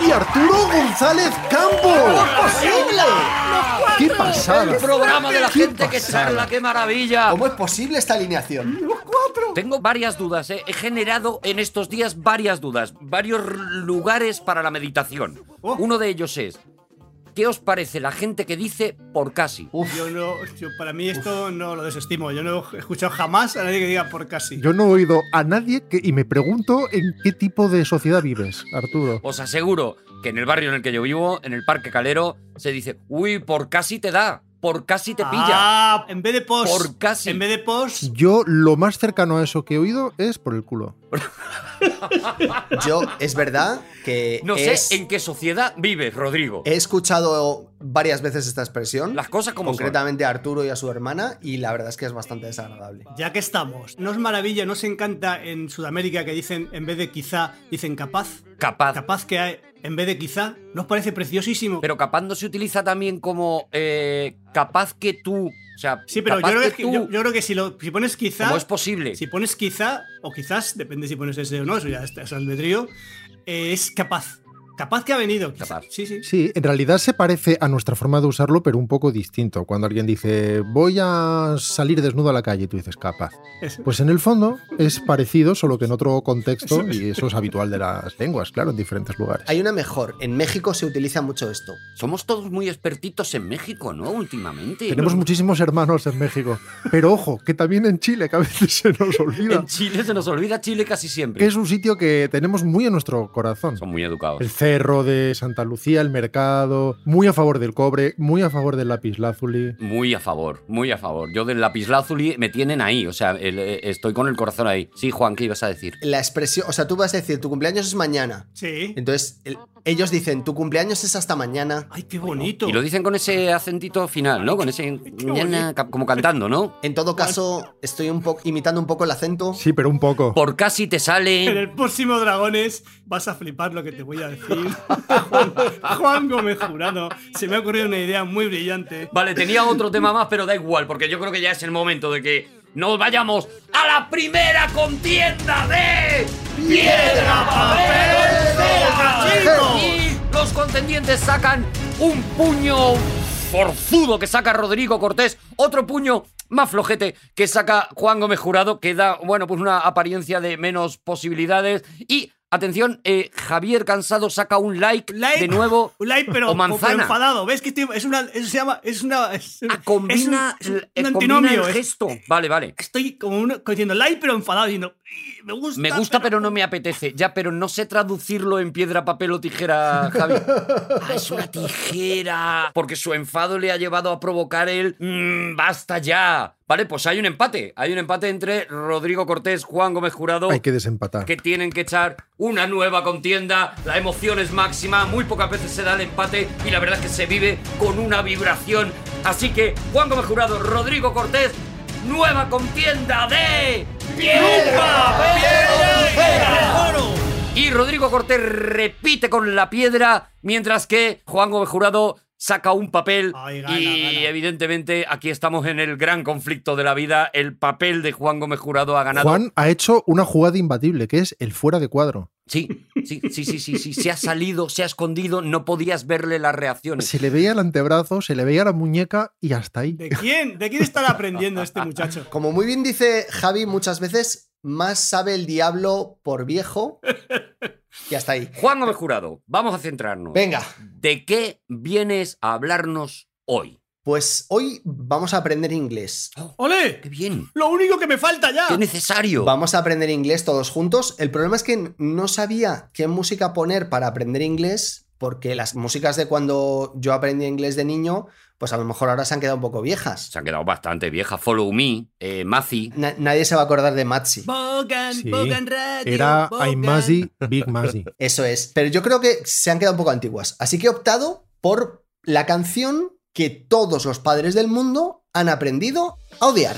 ¡Y Arturo González Campo! ¡Posible! ¡Qué pasada! El programa de la ¡Qué gente que charla, qué maravilla. ¿Cómo es posible esta alineación? Tengo varias dudas, ¿eh? he generado en estos días varias dudas, varios lugares para la meditación. Oh. Uno de ellos es, ¿qué os parece la gente que dice por casi? Yo no, yo- para mí esto no lo desestimo. Yo no he escuchado jamás a nadie que diga por casi. Yo no he oído a nadie que, y me pregunto en qué tipo de sociedad vives, Arturo. Os aseguro que en el barrio en el que yo vivo, en el Parque Calero, se dice, uy, por casi te da, por casi te pilla. Ah, en vez de post. Por casi. En vez de post. Yo lo más cercano a eso que he oído es por el culo. Yo, es verdad que No es- sé en qué sociedad vives, Rodrigo. he escuchado varias veces esta expresión, Las cosas como son. concretamente a Arturo y a su hermana, y la verdad es que es bastante desagradable. Ya que estamos, ¿no os maravilla, no os encanta en Sudamérica que dicen, en vez de quizá, dicen capaz? Capaz. Capaz que hay, en vez de quizá, ¿no os parece preciosísimo? Pero capaz no se utiliza también como eh, capaz que tú. O sea, sí, pero yo creo, que que, tú, yo, yo creo que si, lo, si pones quizá. como es posible. Si pones quizá, o quizás, depende si pones ese o no, eso ya es, es albedrío, eh, es capaz. Capaz que ha venido. Capaz. Sí, sí. Sí, en realidad se parece a nuestra forma de usarlo, pero un poco distinto. Cuando alguien dice, voy a salir desnudo a la calle, y tú dices, capaz. Es- Pues en el fondo es parecido, solo que en otro contexto, y eso es habitual de las lenguas, claro, en diferentes lugares. Hay una mejor. En México se utiliza mucho esto. Somos todos muy expertitos en México, ¿no? Últimamente. Tenemos muchísimos hermanos en México, pero ojo, que también en Chile, que a veces se nos olvida, En Chile se nos olvida Chile casi siempre. que es un sitio que tenemos muy en nuestro corazón. Son muy educados. El cerro de Santa Lucía, el mercado, muy a favor del cobre, muy a favor del lapislázuli. Muy a favor, muy a favor. Yo del lapislázuli me tienen ahí, o sea, el- eh, estoy con el corazón ahí. Sí, Juan, ¿qué ibas a decir? La expresión, o sea, tú vas a decir, tu cumpleaños es mañana. Sí. Entonces, el- ellos dicen, tu cumpleaños es hasta mañana. Ay, qué bonito. Y lo dicen con ese acentito final, ¿no? Con ese... ñana, ca- como cantando, ¿no? En todo caso, estoy un poco imitando un poco el acento. Sí, pero un poco. Por casi te En sale... el próximo Dragones vas a flipar lo que te voy a decir. Juan, Juan Gómez Jurado. Se me ha ocurrido una idea muy brillante. Vale, tenía otro tema más, pero da igual, porque yo creo que ya es el momento de que nos vayamos a la primera contienda de Piedra, Papel, Cera. Y los contendientes sacan un puño forzudo que saca Rodrigo Cortés, otro puño más flojete que saca Juan Gómez Jurado, que da, bueno, pues una apariencia de menos posibilidades. Y, atención, eh, Javier Cansado saca un like, Like, de nuevo. Un like, pero, o manzana. pero enfadado. ¿Ves que estoy- es una. Eso se llama. Es una. Es, Ah, combina, es un, es un eh, combina antinomio. el es- gesto. Vale, vale. Estoy como uno, diciendo like, pero enfadado. Diciendo. "Ih, Me gusta. Me gusta, pero no me apetece. Ya, pero no sé traducirlo en piedra, papel o tijera, Javi. Ah, es una tijera. Porque su enfado le ha llevado a provocar el. "Mm, ¡Basta ya! Vale, pues hay un empate. Hay un empate entre Rodrigo Cortés, Juan Gómez Jurado. Hay que desempatar. que tienen que echar una nueva contienda. La emoción es máxima, muy pocas veces se da el empate y la verdad es que se vive con una vibración. Así que, Juan Gómez Jurado, Rodrigo Cortés, nueva contienda de Piedra, Tijera. Y Rodrigo Cortés repite con la piedra, mientras que Juan Gómez Jurado saca un papel Ay, gana, y gana. evidentemente aquí estamos en el gran conflicto de la vida. El papel de Juan Gómez Jurado ha ganado. Juan ha hecho una jugada imbatible, que es el fuera de cuadro. Sí, sí, sí, sí, sí, sí. Se ha salido, se ha escondido, no podías verle las reacciones. Se le veía el antebrazo, se le veía la muñeca y hasta ahí. ¿De quién? ¿De quién estará aprendiendo este muchacho? Como muy bien dice Javi muchas veces, más sabe el diablo por viejo que hasta ahí. Juan Gómez Jurado, vamos a centrarnos. Venga, ¿De qué vienes a hablarnos hoy? pues hoy vamos a aprender inglés. ¡Ole! ¡Qué bien! Lo único que me falta ya. ¡Qué necesario! Vamos a aprender inglés todos juntos. El problema es que no sabía qué música poner para aprender inglés, porque las músicas de cuando yo aprendí inglés de niño, pues a lo mejor ahora se han quedado un poco viejas. Se han quedado bastante viejas. Follow Me, eh, Mazi. Na- nadie se va a acordar de Matzi. Bogan, Sí, Bogan Radio. era Bogan. I'm Mazzy, Big Mazzy. Eso es. Pero yo creo que se han quedado un poco antiguas. Así que he optado por la canción que todos los padres del mundo han aprendido a odiar.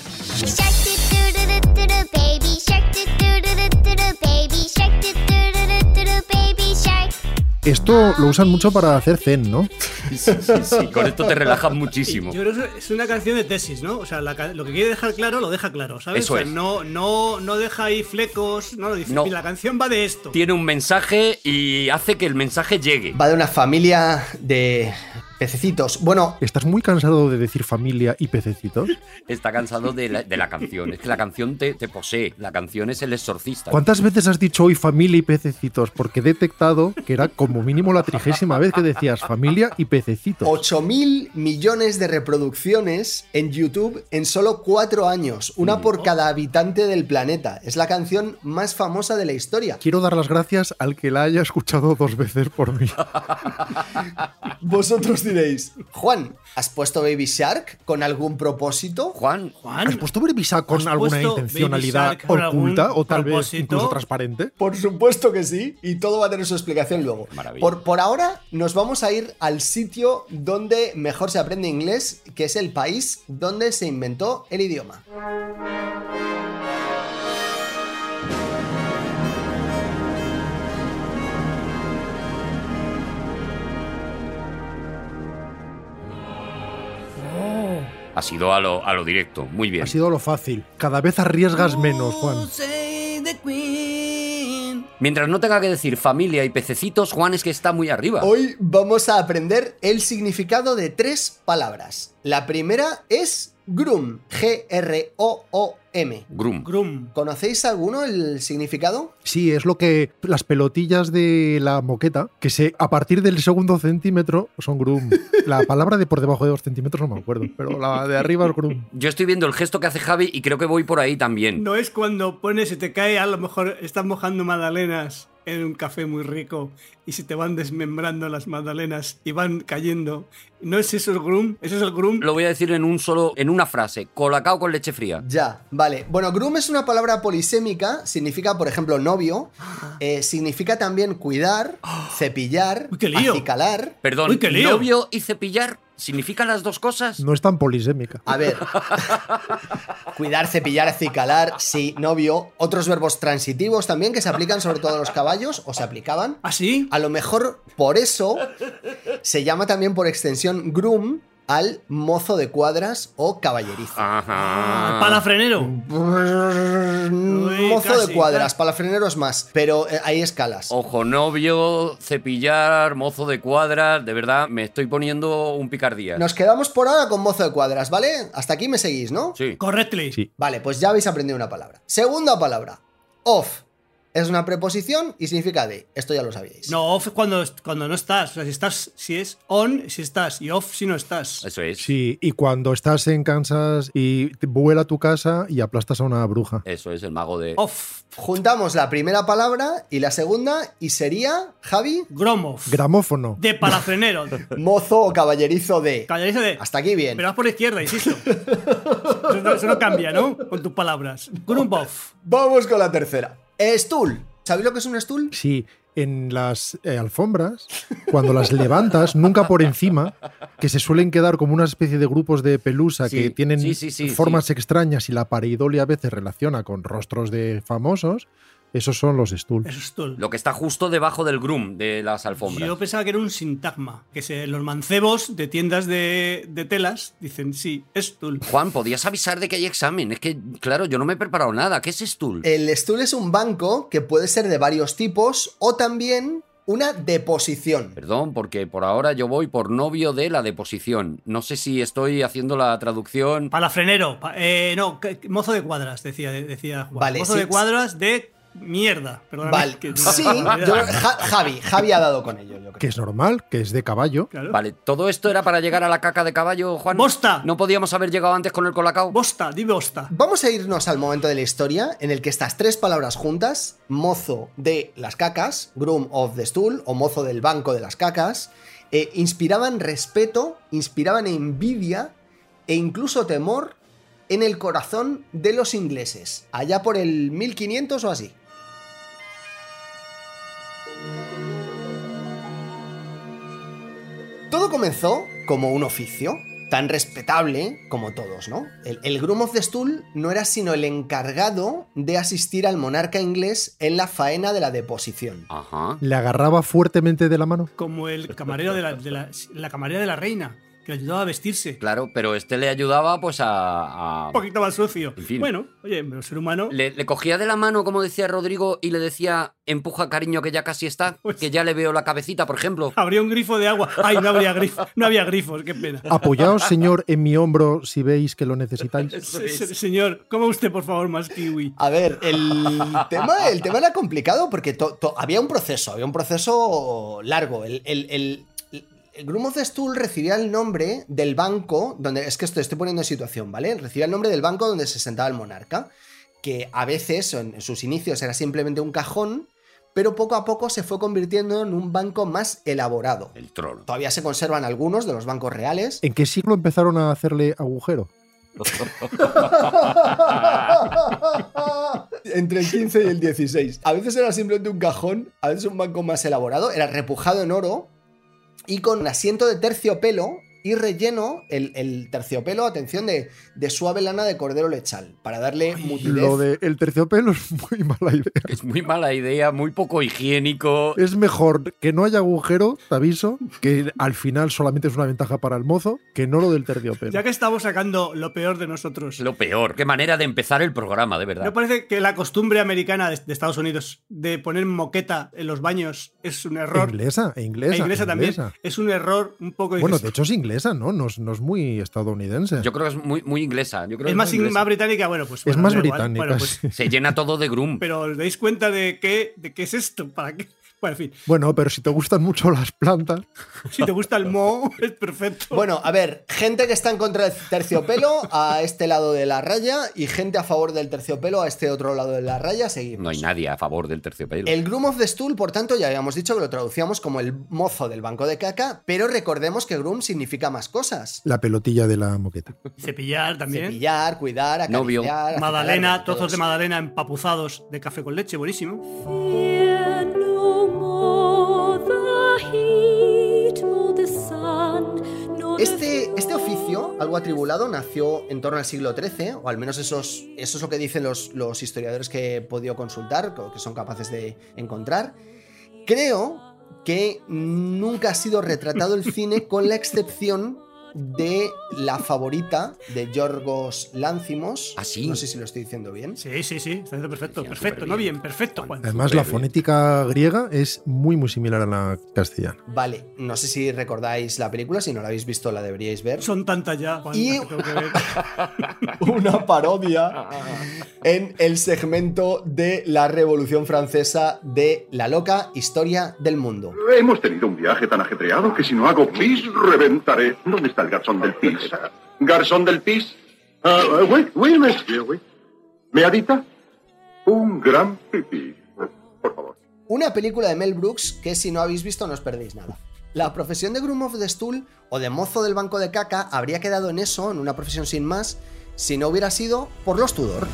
Esto lo usan mucho para hacer zen, ¿no? Sí, sí, sí, con esto te relajas muchísimo. Yo creo que es una canción de tesis, ¿no? O sea, la lo que quiere dejar claro, lo deja claro, ¿sabes? Eso O sea, es. No, no, no deja ahí flecos, no, dice, No. "Mira, la canción va de esto. Tiene un mensaje y hace que el mensaje llegue. Va de una familia de pececitos. Bueno, ¿Estás muy cansado de decir familia y pececitos? Está cansado de la, de la canción. Es que la canción te, te posee. La canción es el exorcista. ¿Cuántas veces has dicho hoy familia y pececitos? Porque he detectado que era como mínimo la trigésima vez que decías familia y pececitos. 8 mil millones de reproducciones en YouTube en solo 4 años. Una por cada habitante del planeta. Es la canción más famosa de la historia. Quiero dar las gracias al que la haya escuchado dos veces por mí. Vosotros diréis, Juan, ¿has puesto Baby Shark con algún propósito? Juan, Juan, ¿Has puesto Brevisa con ¿Has alguna intencionalidad Baby Shark con oculta o tal vez incluso transparente? Por supuesto que sí, y todo va a tener su explicación luego. Maravilla. Por, por ahora nos vamos a ir al sitio donde mejor se aprende inglés, que es el país donde se inventó el idioma. Ha sido a lo, a lo directo. Muy bien. Ha sido lo fácil. Cada vez arriesgas menos, Juan. Mientras no tenga que decir familia y pececitos, Juan es que está muy arriba. Hoy vamos a aprender el significado de tres palabras. La primera es groom, G-R-O-O-M. Grum. Grum. ¿Conocéis alguno el significado? Sí, es lo que las pelotillas de la moqueta, que se a partir del segundo centímetro son grum. La palabra de por debajo de dos centímetros no me acuerdo, pero la de arriba es grum. Yo estoy viendo el gesto que hace Javi y creo que voy por ahí también. No es cuando pones y te cae, a lo mejor estás mojando magdalenas en un café muy rico y se te van desmembrando las magdalenas y van cayendo. ¿No es eso el grum? ¿Eso es el grum? Lo voy a decir en un solo, en una frase. Colacao con leche fría. Ya, vale. Bueno, groom es una palabra polisémica, significa, por ejemplo, novio, eh, significa también cuidar, cepillar, Uy, qué lío. acicalar. Perdón, Uy, qué lío. novio y cepillar significan las dos cosas. No es tan polisémica. A ver, cuidar, cepillar, acicalar, sí, novio. Otros verbos transitivos también que se aplican sobre todo a los caballos, o se aplicaban. ¿Ah, sí? A lo mejor por eso se llama también por extensión groom al mozo de cuadras o caballerizo. Ajá. Palafrenero. mozo casi, de cuadras, casi. palafreneros más, pero eh, hay escalas. Ojo, novio, cepillar, mozo de cuadras. De verdad, me estoy poniendo un picardía. Nos quedamos por ahora con mozo de cuadras, ¿vale? Hasta aquí me seguís, ¿no? Sí. Correctly. Sí. Vale, pues ya habéis aprendido una palabra. Segunda palabra, off. Es una preposición y significa de. Esto ya lo sabíais. No, off es cuando, cuando no estás. O sea, si estás, si es on, si estás, y off si no estás. Eso es. Sí, y cuando estás en Kansas y te vuela a tu casa y aplastas a una bruja. Eso es el mago de. Off. Juntamos la primera palabra y la segunda y sería, Javi, Gromoff. Gramófono. de palafrenero. mozo o caballerizo de. Caballerizo de. Hasta aquí bien. Pero vas por la izquierda, insisto. Eso no, eso no cambia, ¿no? Con tus palabras. Grumboff. Vamos con la tercera. Stool. ¿Sabéis lo que es un stool? Sí, en las eh, alfombras, cuando las levantas, nunca por encima, que se suelen quedar como una especie de grupos de pelusa Sí, que tienen sí, sí, sí, formas extrañas y la pareidolia a veces relaciona con rostros de famosos, esos son los stools. Eso es tú. Lo que está justo debajo del grum de las alfombras. Yo pensaba que era un sintagma. Que se, los mancebos de tiendas de, de telas dicen, sí, es tul. Juan, podías avisar de que hay examen. Es que, claro, yo no me he preparado nada. ¿Qué es stool? El stool es un banco que puede ser de varios tipos o también una deposición. Perdón, porque por ahora yo voy por novio de la deposición. No sé si estoy haciendo la traducción. Palafrenero. pa- eh, no, mozo de cuadras, decía, decía Juan. Vale, mozo sí, de cuadras de mierda. Perdóname. Vale. que- Sí, yo- Javi, Javi ha dado con ello, yo creo. Que es normal, que es de caballo. Claro. Vale, ¿todo esto era para llegar a la caca de caballo, Juan? ¡Bosta! ¿No podíamos haber llegado antes con el colacao? Bosta, di bosta. Vamos a irnos al momento de la historia en el que estas tres palabras juntas, mozo de las cacas, groom of the stool o mozo del banco de las cacas, eh, inspiraban respeto, inspiraban envidia e incluso temor en el corazón de los ingleses, allá por el 1500 o así. Todo comenzó como un oficio, tan respetable como todos, ¿no? El, el Groom of the Stool no era sino el encargado de asistir al monarca inglés en la faena de la deposición. Ajá. Le agarraba fuertemente de la mano. Como el camarero de la, de la, la camarera de la reina, que le ayudaba a vestirse. Claro, pero este le ayudaba pues a... a- Un poquito más sucio. En fin. Bueno, oye, el ser humano. Le, le cogía de la mano, como decía Rodrigo, y le decía, empuja cariño que ya casi está, Pues- que ya le veo la cabecita, por ejemplo. Habría un grifo de agua. Ay, no habría grifo, no había grifos, qué pena. Apoyaos, señor, en mi hombro si veis que lo necesitáis. Se- se- Señor, coma usted, por favor, más kiwi. A ver, el tema, el tema era complicado porque to- to- había un proceso, había un proceso largo. El, el Groom of the Stool recibía el nombre del banco, donde es que esto estoy poniendo en situación, ¿vale? Recibía el nombre del banco donde se sentaba el monarca, que a veces en, sus inicios era simplemente un cajón, pero poco a poco se fue convirtiendo en un banco más elaborado. El trono. Todavía se conservan algunos de los bancos reales. ¿En qué siglo empezaron a hacerle agujero? Entre el 15 y el 16. A veces era simplemente un cajón, a veces un banco más elaborado, era repujado en oro y con asiento de terciopelo y relleno el, el terciopelo, atención, de, de suave lana de cordero lechal, para darle mutidez. Lo del terciopelo es muy mala idea. Es muy mala idea, muy poco higiénico. Es mejor que no haya agujero, te aviso, que al final solamente es una ventaja para el mozo, que no lo del terciopelo. Ya que estamos sacando lo peor de nosotros. Lo peor. Qué manera de empezar el programa, de verdad. ¿No parece que la costumbre americana de, de Estados Unidos de poner moqueta en los baños es un error? Inglesa, e inglesa. E inglesa también. inglesa. Es un error un poco. Bueno, de hecho es inglesa, ¿no? No es, no es muy estadounidense. Yo creo que es muy, muy inglesa. Yo creo que es más, muy in- inglesa. más británica, bueno, pues. es bueno, más da igual. británica. Bueno, pues. Se llena todo de grum. pero ¿os dais cuenta de qué, de qué es esto? ¿Para qué? Bueno, en fin. Bueno, pero si te gustan mucho las plantas, Si te gusta el mo, es perfecto. Bueno, a ver, gente que está en contra del terciopelo a este lado de la raya y gente a favor del terciopelo a este otro lado de la raya, seguimos. No hay nadie a favor del terciopelo. El Groom of the Stool, por tanto, ya habíamos dicho que lo traducíamos como el mozo del banco de caca, pero recordemos que Groom significa más cosas. la pelotilla de la moqueta. Cepillar también. Cepillar, cuidar, acariciar... Novio. todo trozos de eso. magdalena empapuzados de café con leche, buenísimo. Este, este oficio, algo atribulado, nació en torno al siglo XIII, o al menos eso es lo que dicen los, los historiadores que he podido consultar, que son capaces de encontrar. Creo que nunca ha sido retratado el cine con la excepción de la favorita de Yorgos Lánzimos. ¿Ah, sí? No sé si lo estoy diciendo bien. Sí, sí, sí, está haciendo perfecto. Perfecto, no bien, perfecto, Juan. Además, la bien. fonética griega es muy, muy similar a la castellana. Vale, no sé si recordáis la película, si no la habéis visto la deberíais ver. Son tantas ya, Juan, Y- que tengo que ver. una parodia en el segmento de la Revolución Francesa de La loca historia del mundo. Hemos tenido un viaje tan ajetreado que si no hago pis, reventaré. ¿Dónde está el garzón del pis? ¿Garzón del pis? Ah, wait, wait a minute, dear, wait. ¿Meadita? Un gran pipí. Por favor. Una película de Mel Brooks que si no habéis visto no os perdéis nada. La profesión de Groom of the Stool o de mozo del banco de caca habría quedado en eso, en una profesión sin más, si no hubiera sido por los Tudor.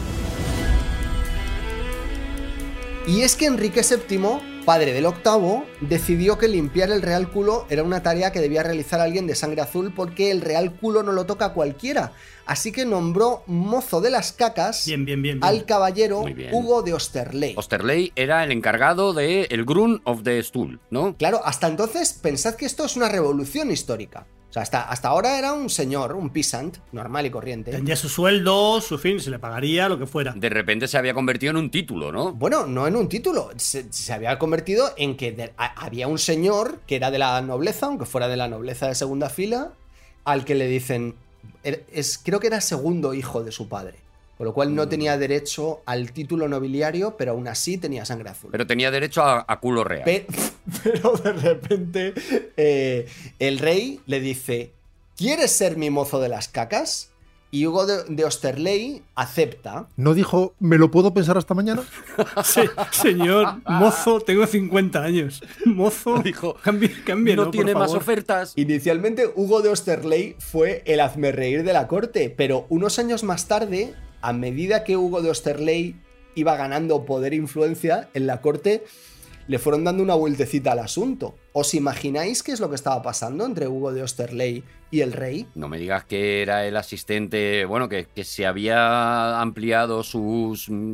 Y es que Enrique VII, padre del octavo, decidió que limpiar el real culo era una tarea que debía realizar alguien de sangre azul porque el real culo no lo toca cualquiera. Así que nombró mozo de las cacas Bien, bien, bien. bien. al caballero. Hugo de Osterley. Osterley era el encargado de el Grun of the Stool, ¿no? Claro, hasta entonces pensad que esto es una revolución histórica. O sea, hasta, hasta ahora era un señor, un peasant, normal y corriente. Tendría su sueldo, su fin, se le pagaría, lo que fuera. De repente se había convertido en un título, ¿no? Bueno, no en un título, se, se había convertido en que de- a- había un señor que era de la nobleza, aunque fuera de la nobleza de segunda fila, al que le dicen, er- es, creo que era segundo hijo de su padre, con lo cual no tenía derecho al título nobiliario, pero aún así tenía sangre azul. Pero tenía derecho a, a culo real. Pe- Pero, de repente eh, el rey le dice, ¿quieres ser mi mozo de las cacas? y Hugo de, de Osterley acepta. ¿No dijo, me lo puedo pensar hasta mañana? Sí, señor, mozo, tengo 50 años. Mozo, Dijo, cambie, no tiene por más favor. ofertas. Inicialmente Hugo de Osterley fue el hazmerreír de la corte, pero unos años más tarde, a medida que Hugo de Osterley iba ganando poder e influencia en la corte, le fueron dando una vueltecita al asunto. ¿Os imagináis qué es lo que estaba pasando entre Hugo de Osterley y el rey? No me digas que era el asistente, bueno, que, se había ampliado sus mm,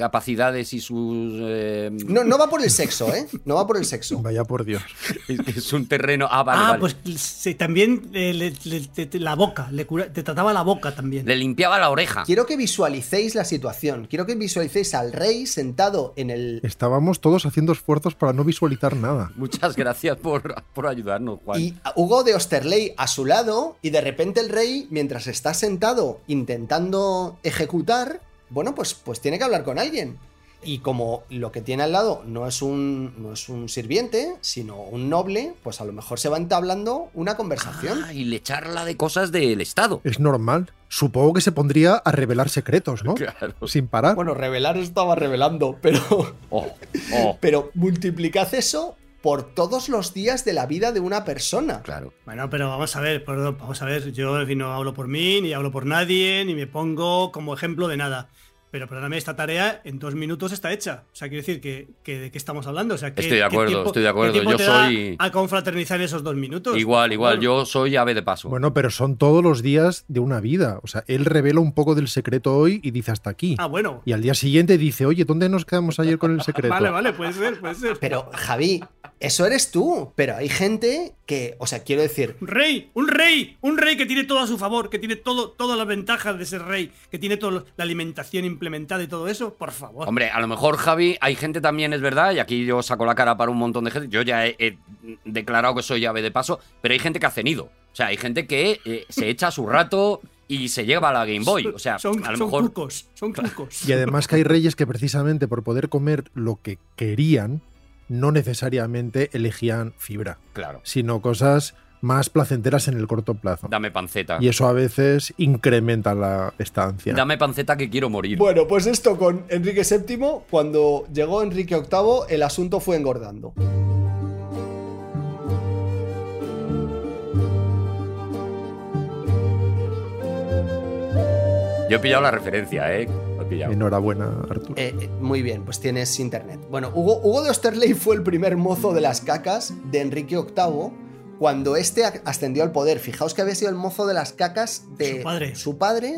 capacidades y sus... eh, No, no va por el sexo, ¿eh? No va por el sexo. Vaya por Dios. es un terreno... Ah, vale, ah, vale. pues sí, también eh, le- le- te- te- la boca, le cura- te trataba la boca también. Le limpiaba la oreja. Quiero que visualicéis la situación. Quiero que visualicéis al rey sentado en el Estábamos todos haciendo esfuerzos para no visualizar nada. Muchas gracias por, por ayudarnos, Juan. Y Hugo de Osterley a su lado, y de repente el rey, mientras está sentado intentando ejecutar, bueno, pues, pues tiene que hablar con alguien. Y como lo que tiene al lado no es, un, no es un sirviente, sino un noble, pues a lo mejor se va entablando una conversación. Ah, y le charla de cosas del Estado. Es normal. Supongo que se pondría a revelar secretos, ¿no? Claro. Sin parar. Bueno, revelar estaba revelando, pero, Oh, oh, pero multiplicad eso por todos los días de la vida de una persona. claro. Bueno, pero vamos a ver, perdón, vamos a ver, yo en fin, no hablo por mí, ni hablo por nadie, ni me pongo como ejemplo de nada. Pero perdóname, esta tarea en dos minutos está hecha. O sea, quiero decir que, que de qué estamos hablando. O sea, ¿qué- Estoy de qué acuerdo, tiempo- estoy de acuerdo. qué tiempo Yo te da soy- A confraternizar en esos dos minutos. Igual, igual. Yo soy ave de paso. Bueno, pero son todos los días de una vida. O sea, él revela un poco del secreto hoy y dice hasta aquí. Ah, bueno. Y al día siguiente dice, oye, ¿dónde nos quedamos ayer con el secreto? Vale, vale, puede ser, puede ser. Pero, Javi, eso eres tú. Pero hay gente que, o sea, quiero decir, Un rey, un rey, un rey que tiene todo a su favor, que tiene todo, todas las ventajas de ser rey, que tiene toda la alimentación implementada y todo eso, por favor. Hombre, a lo mejor, Javi, hay gente también, es verdad, y aquí yo saco la cara para un montón de gente. Yo ya he, he declarado que soy ave de paso, pero hay gente que ha cenido. O sea, hay gente que eh, se echa su rato y se lleva la Game Boy. O sea, son, a lo son mejor. cucos, son cucos. Y además que hay reyes que precisamente por poder comer lo que querían, no necesariamente elegían fibra, Claro. sino cosas más placenteras en el corto plazo. Dame panceta. Y eso a veces incrementa la estancia. Dame panceta que quiero morir. Bueno, pues esto con Enrique VII, cuando llegó Enrique VIII, el asunto fue engordando. Yo he pillado la referencia, ¿eh? He pillado. Enhorabuena, Arturo. Eh, eh, muy bien, pues tienes internet. Bueno, Hugo, Hugo de Osterley fue el primer mozo de las cacas de Enrique VIII cuando este ascendió al poder. Fijaos que había sido el mozo de las cacas de Su padre. su padre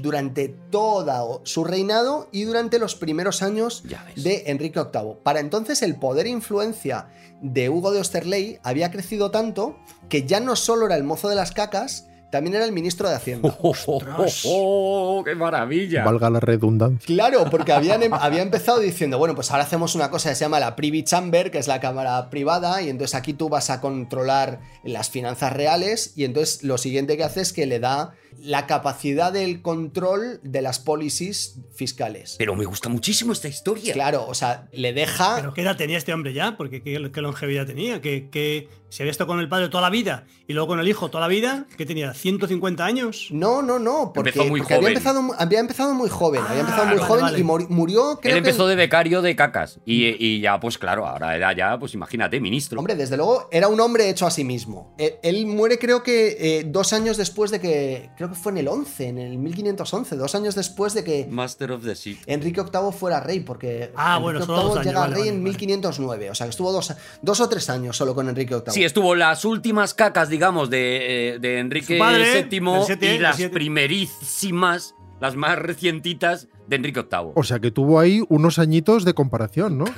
durante todo su reinado y durante los primeros años de Enrique VIII. Para entonces el poder e influencia de Hugo de Osterley había crecido tanto que ya no solo era el mozo de las cacas, también era el ministro de Hacienda. ¡Oh, oh, oh, oh! ¡Qué maravilla! Valga la redundancia. Claro, porque habían, em- había empezado diciendo, bueno, pues ahora hacemos una cosa que se llama la Privy Chamber, que es la cámara privada, y entonces aquí tú vas a controlar las finanzas reales, y entonces lo siguiente que hace es que le da la capacidad del control de las policies fiscales. Pero me gusta muchísimo esta historia. Claro, o sea, le deja... Pero ¿qué edad tenía este hombre ya? Porque qué, qué longevidad tenía. Que, que se había estado con el padre toda la vida y luego con el hijo toda la vida. ¿Qué tenía? ¿150 años? No, no, no, porque, Empezó muy porque había, joven. empezado, había empezado muy joven, había Ah, empezado muy vale, joven vale. y murió, creo Él empezó que... de becario de cacas. Y, y ya, pues claro, ahora era ya, pues imagínate, ministro. Hombre, desde luego era un hombre hecho a sí mismo. Él, él muere creo que eh, dos años después de que... Creo que fue en el 11, en el 1511, dos años después de que Master of the Sea. Enrique VIII fuera rey, porque Ah, Enrique bueno, solo VIII dos años, llega vale, rey vale, en vale. 1509, o sea que estuvo dos, dos o tres años solo con Enrique VIII. Sí, estuvo las últimas cacas, digamos, de, eh, de Enrique padre, VII el siete, y el las siete. primerísimas, las más recientitas de Enrique VIII. O sea que tuvo ahí unos añitos de comparación, ¿no?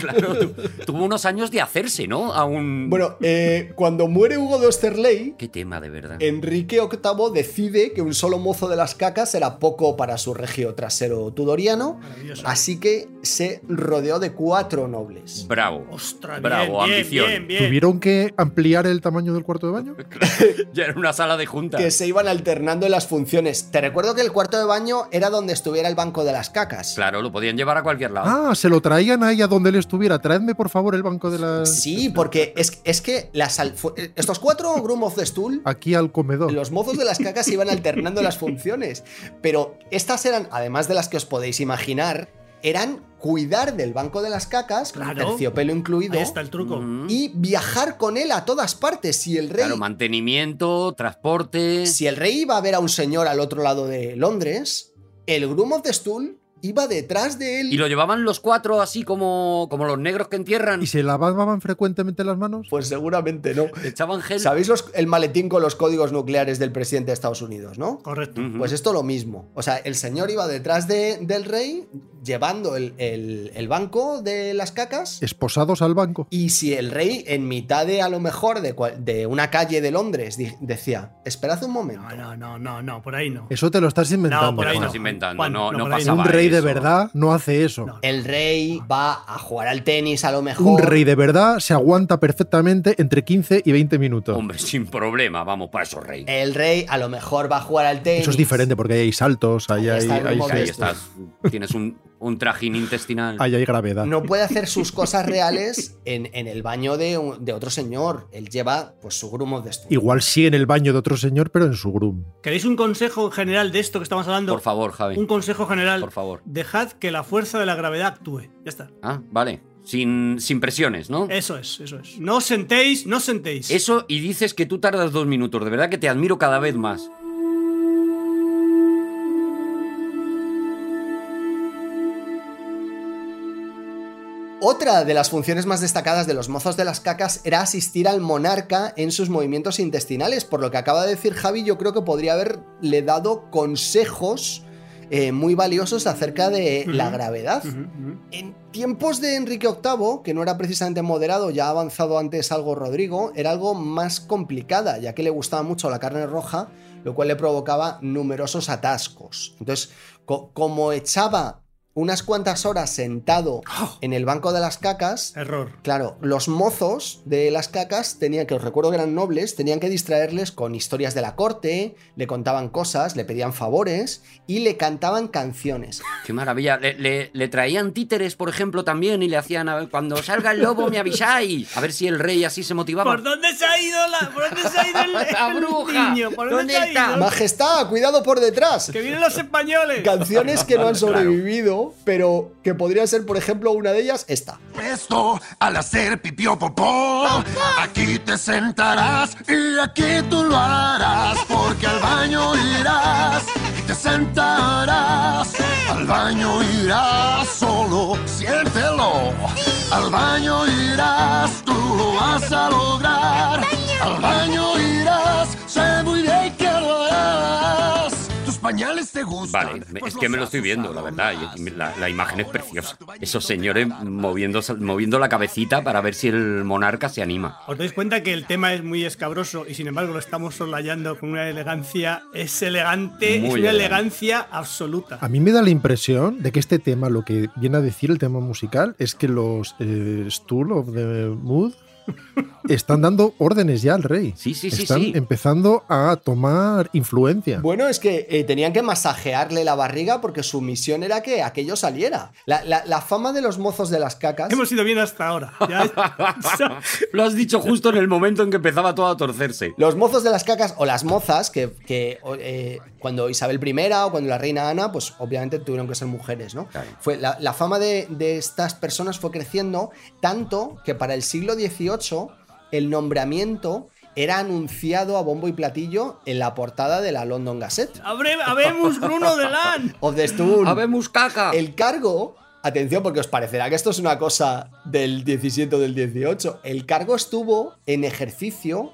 Claro, tu- tuvo unos años de hacerse, ¿no? A un... Bueno, eh, cuando muere Hugo de Osterley, Qué tema, de verdad. Enrique VIII decide que un solo mozo de las cacas era poco para su regio trasero tudoriano, Maravilloso. así que se rodeó de cuatro nobles. Bravo. Ostras, Bravo, bien, ambición. bien, bien. ¿Tuvieron que ampliar el tamaño del cuarto de baño? Ya era una sala de juntas. que se iban alternando en las funciones. Te recuerdo que el cuarto de baño era donde estuviera el banco de las cacas. Claro, lo podían llevar a cualquier lado. Ah, se lo traían ahí a donde él estuviera. Traedme, por favor, el banco de las. Sí, porque es, es que las fu- estos cuatro Groom of the Stool Aquí al comedor. Los mozos de las cacas iban alternando las funciones. Pero estas eran, además de las que os podéis imaginar, eran cuidar del banco de las cacas, Claro. terciopelo incluido, Ahí está el truco. Ujú. y viajar con él a todas partes. Si el rey. Claro, mantenimiento, transporte. Si el rey iba a ver a un señor al otro lado de Londres, el Groom of the Stool iba detrás de él. Y lo llevaban los cuatro así como, como los negros que entierran. ¿Y se lavaban frecuentemente las manos? Pues seguramente no. Echaban gel. ¿Sabéis los- el maletín con los códigos nucleares del presidente de Estados Unidos, no? Correcto. Pues esto lo mismo. O sea, el señor iba detrás de- del rey llevando el, el- el banco de las cacas. Esposados al banco. Y si el rey, en mitad de a lo mejor de, cual- de una calle de Londres, decía, esperad un momento. No, no, no, no, no, por ahí no. Eso te lo estás inventando. No, por ahí lo Juan. estás inventando. Juan, no, no, no pasaba Un rey de verdad no hace eso. No. El rey va a jugar al tenis a lo mejor. Un rey de verdad se aguanta perfectamente entre 15 y 20 minutos. Hombre, sin problema, vamos, para eso, rey. El rey a lo mejor va a jugar al tenis. Eso es diferente porque ahí hay saltos, ahí Ahí hay, está el ahí- estás. Tienes un, un trajín intestinal. ahí hay gravedad. No puede hacer sus cosas reales en, en el baño de, un- de otro señor. Él lleva pues su grumo de esto. Igual sí en el baño de otro señor, pero en su groom. ¿Queréis un consejo general de esto que estamos hablando? Por favor, Javi. Un consejo general. Por favor. Dejad que la fuerza de la gravedad actúe. Ya está. Ah, vale. Sin, sin presiones, ¿no? Eso es, eso es. No os sentéis, no os sentéis. Eso y dices que tú tardas dos minutos. De verdad que te admiro cada vez más. Otra de las funciones más destacadas de los mozos de las cacas era asistir al monarca en sus movimientos intestinales. Por lo que acaba de decir Javi, yo creo que podría haberle dado consejos eh, muy valiosos acerca de la gravedad. En tiempos de Enrique VIII, que no era precisamente moderado, ya ha avanzado antes algo Rodrigo, era algo más complicada, ya que le gustaba mucho la carne roja, lo cual le provocaba numerosos atascos. Entonces, co- como echaba unas cuantas horas sentado en el banco de las cacas, Error. Claro, los mozos de las cacas tenían que, os recuerdo que eran nobles, tenían que distraerles con historias de la corte, le contaban cosas, le pedían favores y le cantaban canciones. Qué maravilla. Le, le- le traían títeres, por ejemplo, también y le hacían, a ver, cuando salga el lobo me avisáis. A ver si el rey así se motivaba. ¿Por dónde se ha ido la, por dónde se ha ido el, La el bruja. niño? ¿Por ¿Dónde dónde, se ha está? Majestad, cuidado por detrás. Que vienen los españoles. Canciones que no han Claro. Pero que podría ser, por ejemplo, una de ellas esta. Presto al hacer pipió popó. Aquí te sentarás y aquí tú lo harás. Porque al baño irás y te sentarás. Al baño irás solo, siéntelo. Al baño irás, tú lo vas a lograr. Al baño irás, sé muy bien pañales te gustan. Vale, pues es que me lo estoy viendo, la verdad. La, la imagen es preciosa. Esos señores moviendo, moviendo la cabecita para ver si el monarca se anima. Os dais cuenta que el tema es muy escabroso y sin embargo lo estamos soslayando con una elegancia. Es elegante, Muy es una elegante. elegancia absoluta. A mí me da la impresión de que este tema, lo que viene a decir el tema musical, es que los eh, Stool of the Mood están dando órdenes ya al rey. Sí, sí, sí, Están sí. empezando a tomar influencia. Bueno, es que eh, tenían que masajearle la barriga porque su misión era que aquello saliera. La, la- la fama de los mozos de las cacas. Hemos ido bien hasta ahora. Ya- Lo has dicho justo en el momento en que empezaba todo a torcerse. Los mozos de las cacas o las mozas, que, que, eh, cuando Isabel I o cuando la reina Ana, pues obviamente tuvieron que ser mujeres, ¿no? Claro. Fue, la, la fama de, de estas personas fue creciendo tanto que para el siglo XVIII el nombramiento era anunciado a bombo y platillo en la portada de la London Gazette. Habemos Bruno de Lan. Of the Stool. ¡Habemos caca! El cargo, atención, porque os parecerá que esto es una cosa del 17 o del 18. El cargo estuvo en ejercicio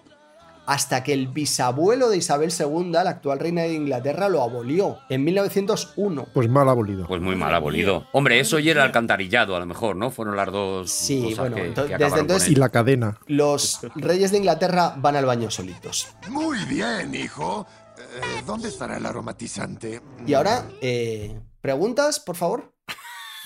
hasta que el bisabuelo de Isabel II, la actual reina de Inglaterra, lo abolió en 1901. Pues mal abolido. Pues muy mal abolido. Hombre, eso y el alcantarillado, a lo mejor, ¿no? Fueron las dos Sí, cosas bueno, que, entonces, que desde entonces- Y la cadena. Los reyes de Inglaterra van al baño solitos. Muy bien, hijo. Eh, ¿Dónde estará el aromatizante? Y ahora, eh, preguntas, por favor.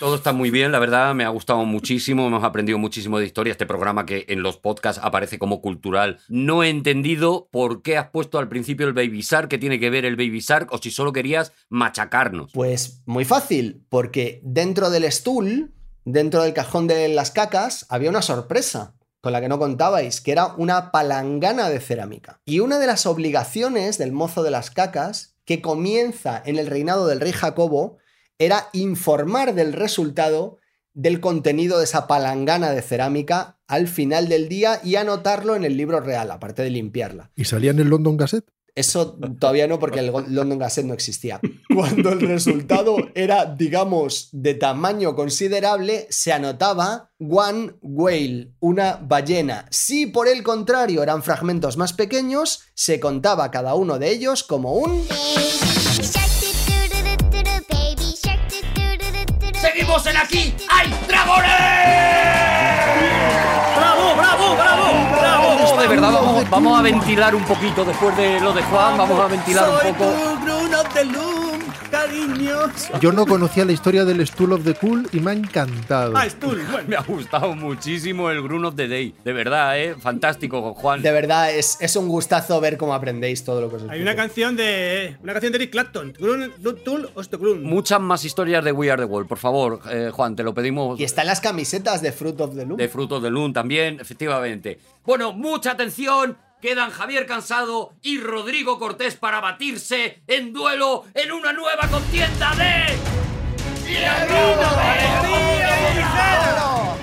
Todo está muy bien, la verdad, me ha gustado muchísimo, hemos aprendido muchísimo de historia. Este programa que en los podcasts aparece como cultural. No he entendido por qué has puesto al principio el Baby Shark, qué tiene que ver el Baby Shark, o si solo querías machacarnos. Pues muy fácil, porque dentro del stool, dentro del cajón de las cacas, había una sorpresa con la que no contabais, que era una palangana de cerámica. Y una de las obligaciones del mozo de las cacas, que comienza en el reinado del rey Jacobo, era informar del resultado del contenido de esa palangana de cerámica al final del día y anotarlo en el libro real, aparte de limpiarla. ¿Y salía en el London Gazette? Eso todavía no, porque el London Gazette no existía. Cuando el resultado era, digamos, de tamaño considerable, se anotaba one whale, una ballena. Si por el contrario eran fragmentos más pequeños, se contaba cada uno de ellos como un... ¡Seguimos en aquí! ¡Hay dragones! ¡Bravo, bravo, bravo! ¡Bravo! Oh, de verdad, vamos, vamos a ventilar un poquito después de lo de Juan, vamos a ventilar Soy un poco. Of the Loom. Yo no conocía la historia del Stool of the Cool y me ha encantado. Ah, Stool. Bueno, Me ha gustado muchísimo el Grun of the Day. De verdad, ¿eh? Fantástico, Juan. De verdad, es, es un gustazo ver cómo aprendéis todo lo que os hay explico. una canción de una canción de Eric Clapton. Grun, Tool, Ostogrun. Muchas más historias de We Are the World, por favor, eh, Juan, te lo pedimos. Y están las camisetas de Fruit of the Loom. De Frutos de Loon también, efectivamente. Bueno, mucha atención. Quedan Javier Cansado y Rodrigo Cortés para batirse en duelo en una nueva contienda de.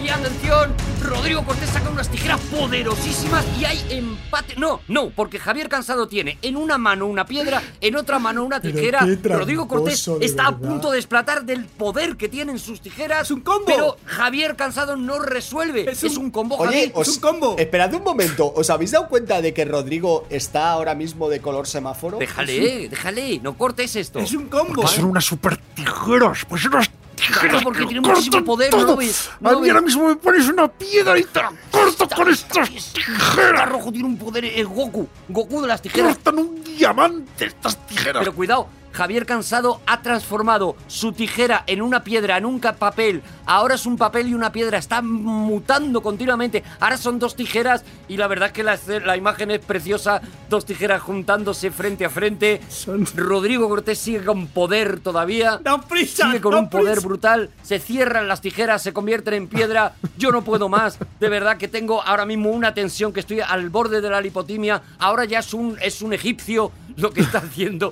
Y atención, Rodrigo Cortés saca unas tijeras poderosísimas y hay empate. No, no, porque Javier Cansado tiene en una mano una piedra, en otra mano una tijera. Rodrigo Cortés está a punto de explotar del poder que tienen sus tijeras. Es un combo. Pero Javier Cansado no resuelve. Es, Es un- un combo, Oye, Javier. os, un combo. Esperad un momento, ¿os habéis dado cuenta de que Rodrigo está ahora mismo de color semáforo? Déjale, déjale, no cortes esto. Es un combo. Son unas super tijeras, pues unas Claro, porque que tiene muchísimo poder, ¿no todo. ves? ¿No A lo mí ves? ahora mismo me pones una piedra y te la corto con estas tijeras. rojo tiene un poder, es Goku. Goku de las tijeras. Cortan un diamante estas tijeras. Pero cuidado, Javier Cansado ha transformado su tijera en una piedra, en un papel. Ahora es un papel y una piedra. Está mutando continuamente. Ahora son dos tijeras y la verdad es que la, imagen es preciosa. Dos tijeras juntándose frente a frente. Son- Rodrigo Cortés sigue con poder todavía. ¡Da prisa! Sigue con ¡Da un poder prisa! brutal, se cierran las tijeras, se convierten en piedra. Yo no puedo más. De verdad que tengo ahora mismo una tensión que estoy al borde de la lipotimia. Ahora ya es un, es un egipcio lo que está haciendo.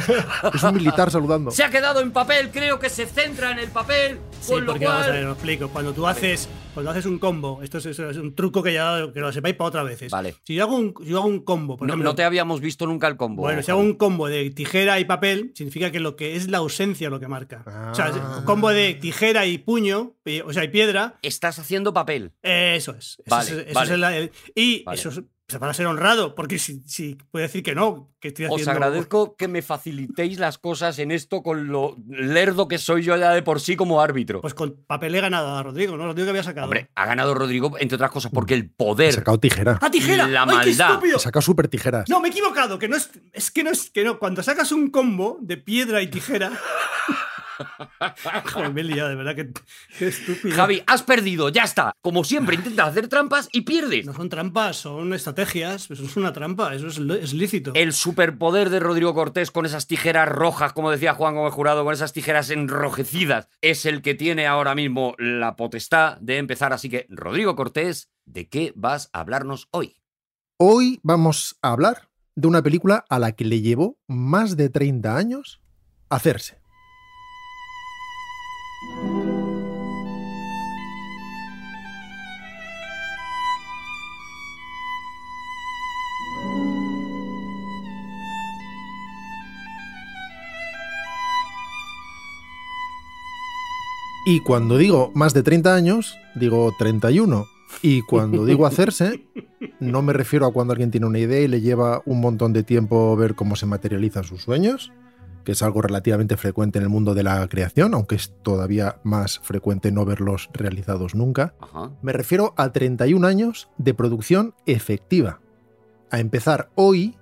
Es un militar saludando. Se ha quedado en papel, creo que se centra en el papel. Sí, con lo porque vamos a ver, cual. lo explico. Cuando tú haces, cuando haces un combo, esto es, un truco que ya que lo sepáis para otras veces. Vale. Si yo hago un, si yo hago un combo, por No, ejemplo, no te habíamos visto nunca el combo. Bueno, si hago un combo de tijera y papel, significa que lo que es la ausencia lo que marca. O sea, Ah. un combo de tijera y puño, y- o sea, y piedra, Estás haciendo papel. eso es. Eso Vale, es, eso vale. es la- el- y Vale. eso es pues, para ser honrado, porque si, si puede decir que no, que estoy Os haciendo. agradezco que me facilitéis las cosas en esto con lo lerdo que soy yo ya de por sí como árbitro. Pues con papel he ganado a Rodrigo, ¿no? Rodrigo que había sacado. Hombre, ha ganado Rodrigo, entre otras cosas, porque el He poder. sacado tijera. ¡Ah, tijera! La ¡Ay, qué maldad. estúpido! He sacado super tijeras. No, me he equivocado, que no es. Es que no es que no. Cuando sacas un combo de piedra y tijera. Joder, me he liado, de verdad que. Qué estúpido. Javi, has perdido, ya está. Como siempre, intentas hacer trampas y pierdes. No son trampas, son estrategias. Eso es una trampa, eso es, es lícito. El superpoder de Rodrigo Cortés con esas tijeras rojas, como decía Juan Gómez Jurado, con esas tijeras enrojecidas, es el que tiene ahora mismo la potestad de empezar. Así que, Rodrigo Cortés, ¿de qué vas a hablarnos hoy? Hoy vamos a hablar de una película a la que le llevó más de 30 años hacerse. Y cuando digo más de 30 años, digo 31. Y cuando digo hacerse, no me refiero a cuando alguien tiene una idea y le lleva un montón de tiempo ver cómo se materializan sus sueños, que es algo relativamente frecuente en el mundo de la creación, aunque es todavía más frecuente no verlos realizados nunca. Ajá. Me refiero a 31 años de producción efectiva. A empezar hoy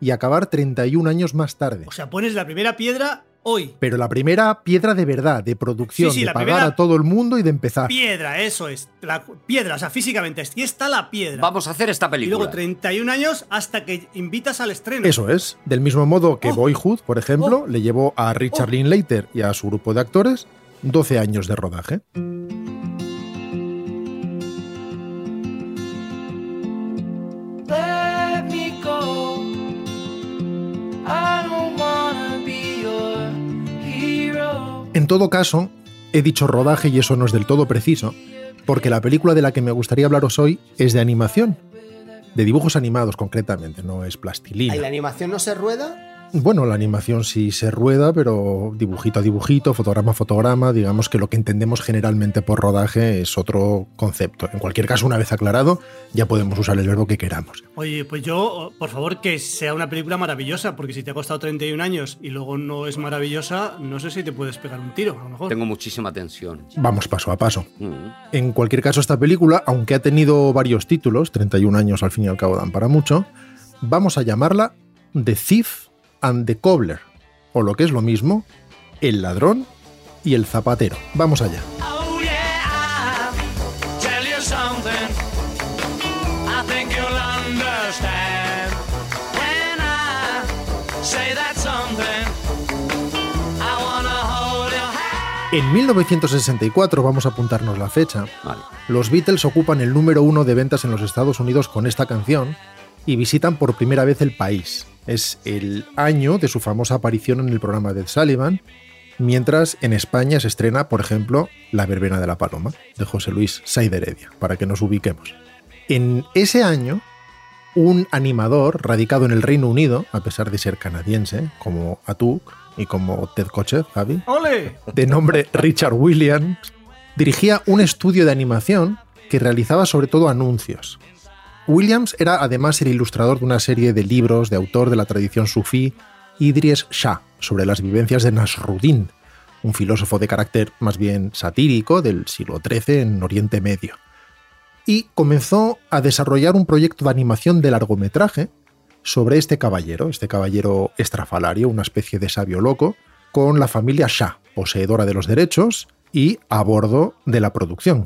y acabar 31 años más tarde. O sea, pones la primera piedra Hoy. Pero la primera piedra de verdad, de producción, Sí, sí, de la pagar a todo el mundo y de empezar. Piedra, eso es. La piedra, o sea, físicamente. Aquí está la piedra. Vamos a hacer esta y película. luego 31 años hasta que invitas al estreno. Eso es. Del mismo modo que Oh. Boyhood, por ejemplo, Oh. le llevó a Richard Oh. Linklater y a su grupo de actores 12 años de rodaje. En todo caso, he dicho rodaje y eso no es del todo preciso, porque la película de la que me gustaría hablaros hoy es de animación, de dibujos animados concretamente, no es plastilina. ¿Y la animación no se rueda? Bueno, la animación sí se rueda, pero dibujito a dibujito, fotograma a fotograma, digamos que lo que entendemos generalmente por rodaje es otro concepto. En cualquier caso, una vez aclarado, ya podemos usar el verbo que queramos. Oye, pues yo, por favor, que sea una película maravillosa, porque si te ha costado 31 años y luego no es maravillosa, no sé si te puedes pegar un tiro, a lo mejor. Tengo muchísima tensión. Vamos paso a paso. Mm. En cualquier caso, esta película, aunque ha tenido varios títulos, 31 años al fin y al cabo dan para mucho, vamos a llamarla The Thief and the Cobbler, o lo que es lo mismo, El ladrón y el zapatero. Vamos allá. En 1964, vamos a apuntarnos la fecha, Vale. los Beatles ocupan el número uno de ventas en los Estados Unidos con esta canción y visitan por primera vez el país. Es el año de su famosa aparición en el programa de Sullivan, mientras en España se estrena, por ejemplo, La verbena de la paloma, de José Luis Said Heredia, para que nos ubiquemos. En ese año, un animador radicado en el Reino Unido, a pesar de ser canadiense, como Atuk y como Ted Kochev, Javi, ¡Ole! de nombre Richard Williams, dirigía un estudio de animación que realizaba sobre todo anuncios. Williams era además el ilustrador de una serie de libros de autor de la tradición sufí Idries Shah sobre las vivencias de Nasruddin, un filósofo de carácter más bien satírico del siglo XIII en Oriente Medio. Y comenzó a desarrollar un proyecto de animación de largometraje sobre este caballero, este caballero estrafalario, una especie de sabio loco, con la familia Shah, poseedora de los derechos y a bordo de la producción.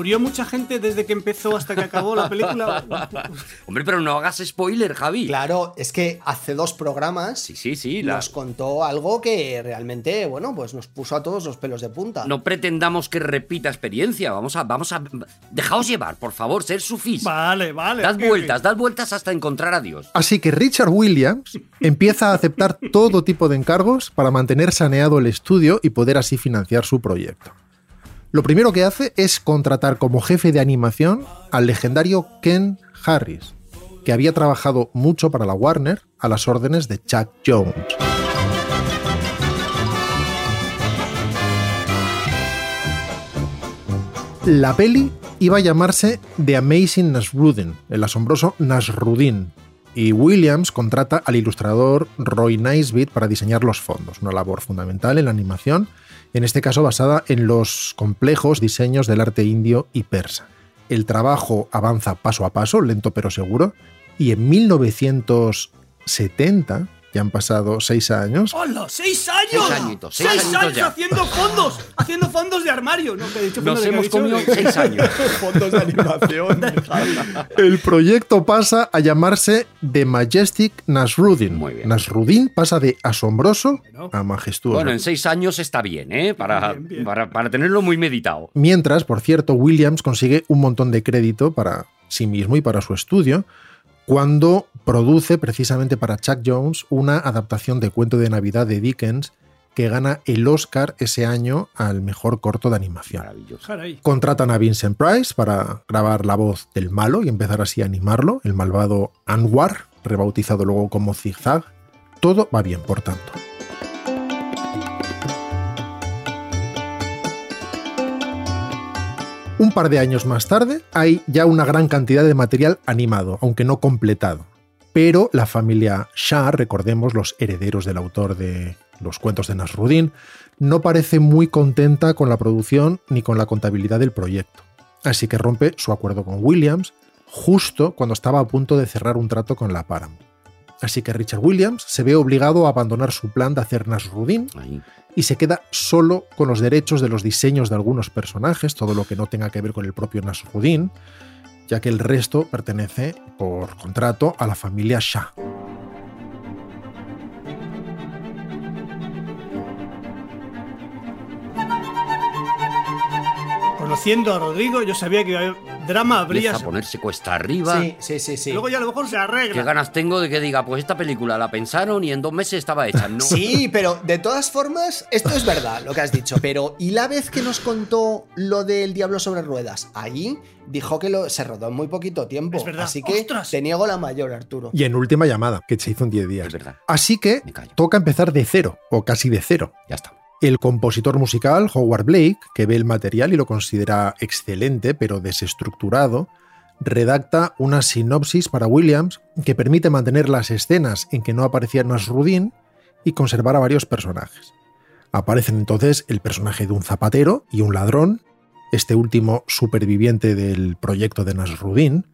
¿Murió mucha gente desde que empezó hasta que acabó la película? Hombre, pero no hagas spoiler, Javi. Claro, es que hace dos programas Sí, sí, sí. la- nos contó algo que realmente, bueno, pues nos puso a todos los pelos de punta. No pretendamos que repita experiencia. Vamos a, vamos a. Dejaos llevar, por favor, ser sufís. Vale, vale. Dad vueltas, dad vueltas hasta encontrar a Dios. Así que Richard Williams empieza a aceptar todo tipo de encargos para mantener saneado el estudio y poder así financiar su proyecto. Lo primero que hace es contratar como jefe de animación al legendario Ken Harris, que había trabajado mucho para la Warner a las órdenes de Chuck Jones. La peli iba a llamarse The Amazing Nasruddin, el asombroso Nasruddin, y Williams contrata al ilustrador Roy Nisbet para diseñar los fondos, una labor fundamental en la animación, en este caso basada en los complejos diseños del arte indio y persa. El trabajo avanza paso a paso, lento pero seguro, y en 1970, ya han pasado seis años, ¡Hola! ¡Seis años! Seis añitos, seis ¡Seis añitos años ya. haciendo fondos! ¡Haciendo fondos de armario! No, que he dicho Nos hemos comido seis años. Fondos de animación. el proyecto pasa a llamarse The Majestic Nasruddin. Muy bien. Nasruddin pasa de asombroso a majestuoso. Bueno, en seis años está bien, ¿eh? Para, Bien, bien. para, para tenerlo muy meditado. Mientras, por cierto, Williams consigue un montón de crédito para sí mismo y para su estudio cuando produce precisamente para Chuck Jones una adaptación de cuento de Navidad de Dickens que gana el Oscar ese año al mejor corto de animación. Contratan a Vincent Price para grabar la voz del malo y empezar así a animarlo, el malvado Anwar, rebautizado luego como Zigzag. Todo va bien, por tanto. Un par de años más tarde hay ya una gran cantidad de material animado, aunque no completado. Pero la familia Shah, recordemos los herederos del autor de los cuentos de Nasruddin, no parece muy contenta con la producción ni con la contabilidad del proyecto. así que rompe su acuerdo con Williams justo cuando estaba a punto de cerrar un trato con la Paramount. Así que Richard Williams se ve obligado a abandonar su plan de hacer Nasruddin. Y se queda solo con los derechos de los diseños de algunos personajes, todo lo que no tenga que ver con el propio Nasruddin, ya que el resto pertenece por contrato a la familia Shah. Conociendo a Rodrigo, yo sabía que iba a drama, habría. Empieza a ponerse cuesta arriba. Sí, sí, sí, sí. Luego ya a lo mejor se Qué arregla. ganas tengo de que diga, pues esta película la pensaron y en dos meses estaba hecha. No. Sí, pero de todas formas, esto es verdad lo que has dicho. Pero, ¿y la vez que nos contó lo del Diablo sobre Ruedas? Ahí dijo que lo, se rodó en muy poquito tiempo. Es verdad. Así que ¡Ostras! te niego la mayor, Arturo. Y en última llamada, que se hizo en 10 Es días. verdad. Así que toca empezar de cero, o casi de cero. Ya está. El compositor musical, Howard Blake, que ve el material y lo considera excelente, pero desestructurado, redacta una sinopsis para Williams que permite mantener las escenas en que no aparecía Nasruddin y conservar a varios personajes. Aparecen entonces el personaje de un zapatero y un ladrón, este último superviviente del proyecto de Nasruddin,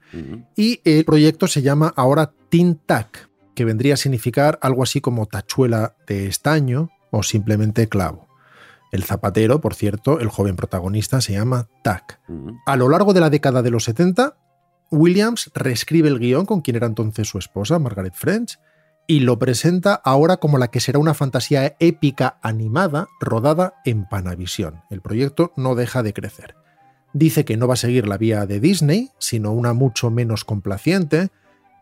y el proyecto se llama ahora Tin Tac, que vendría a significar algo así como tachuela de estaño o simplemente clavo. El zapatero, por cierto, el joven protagonista, se llama Tac. Ujú. A lo largo de la década de los 70, Williams reescribe el guion con quien era entonces su esposa, Margaret French, y lo presenta ahora como la que será una fantasía épica animada rodada en Panavisión. El proyecto no deja de crecer. Dice que no va a seguir la vía de Disney, sino una mucho menos complaciente,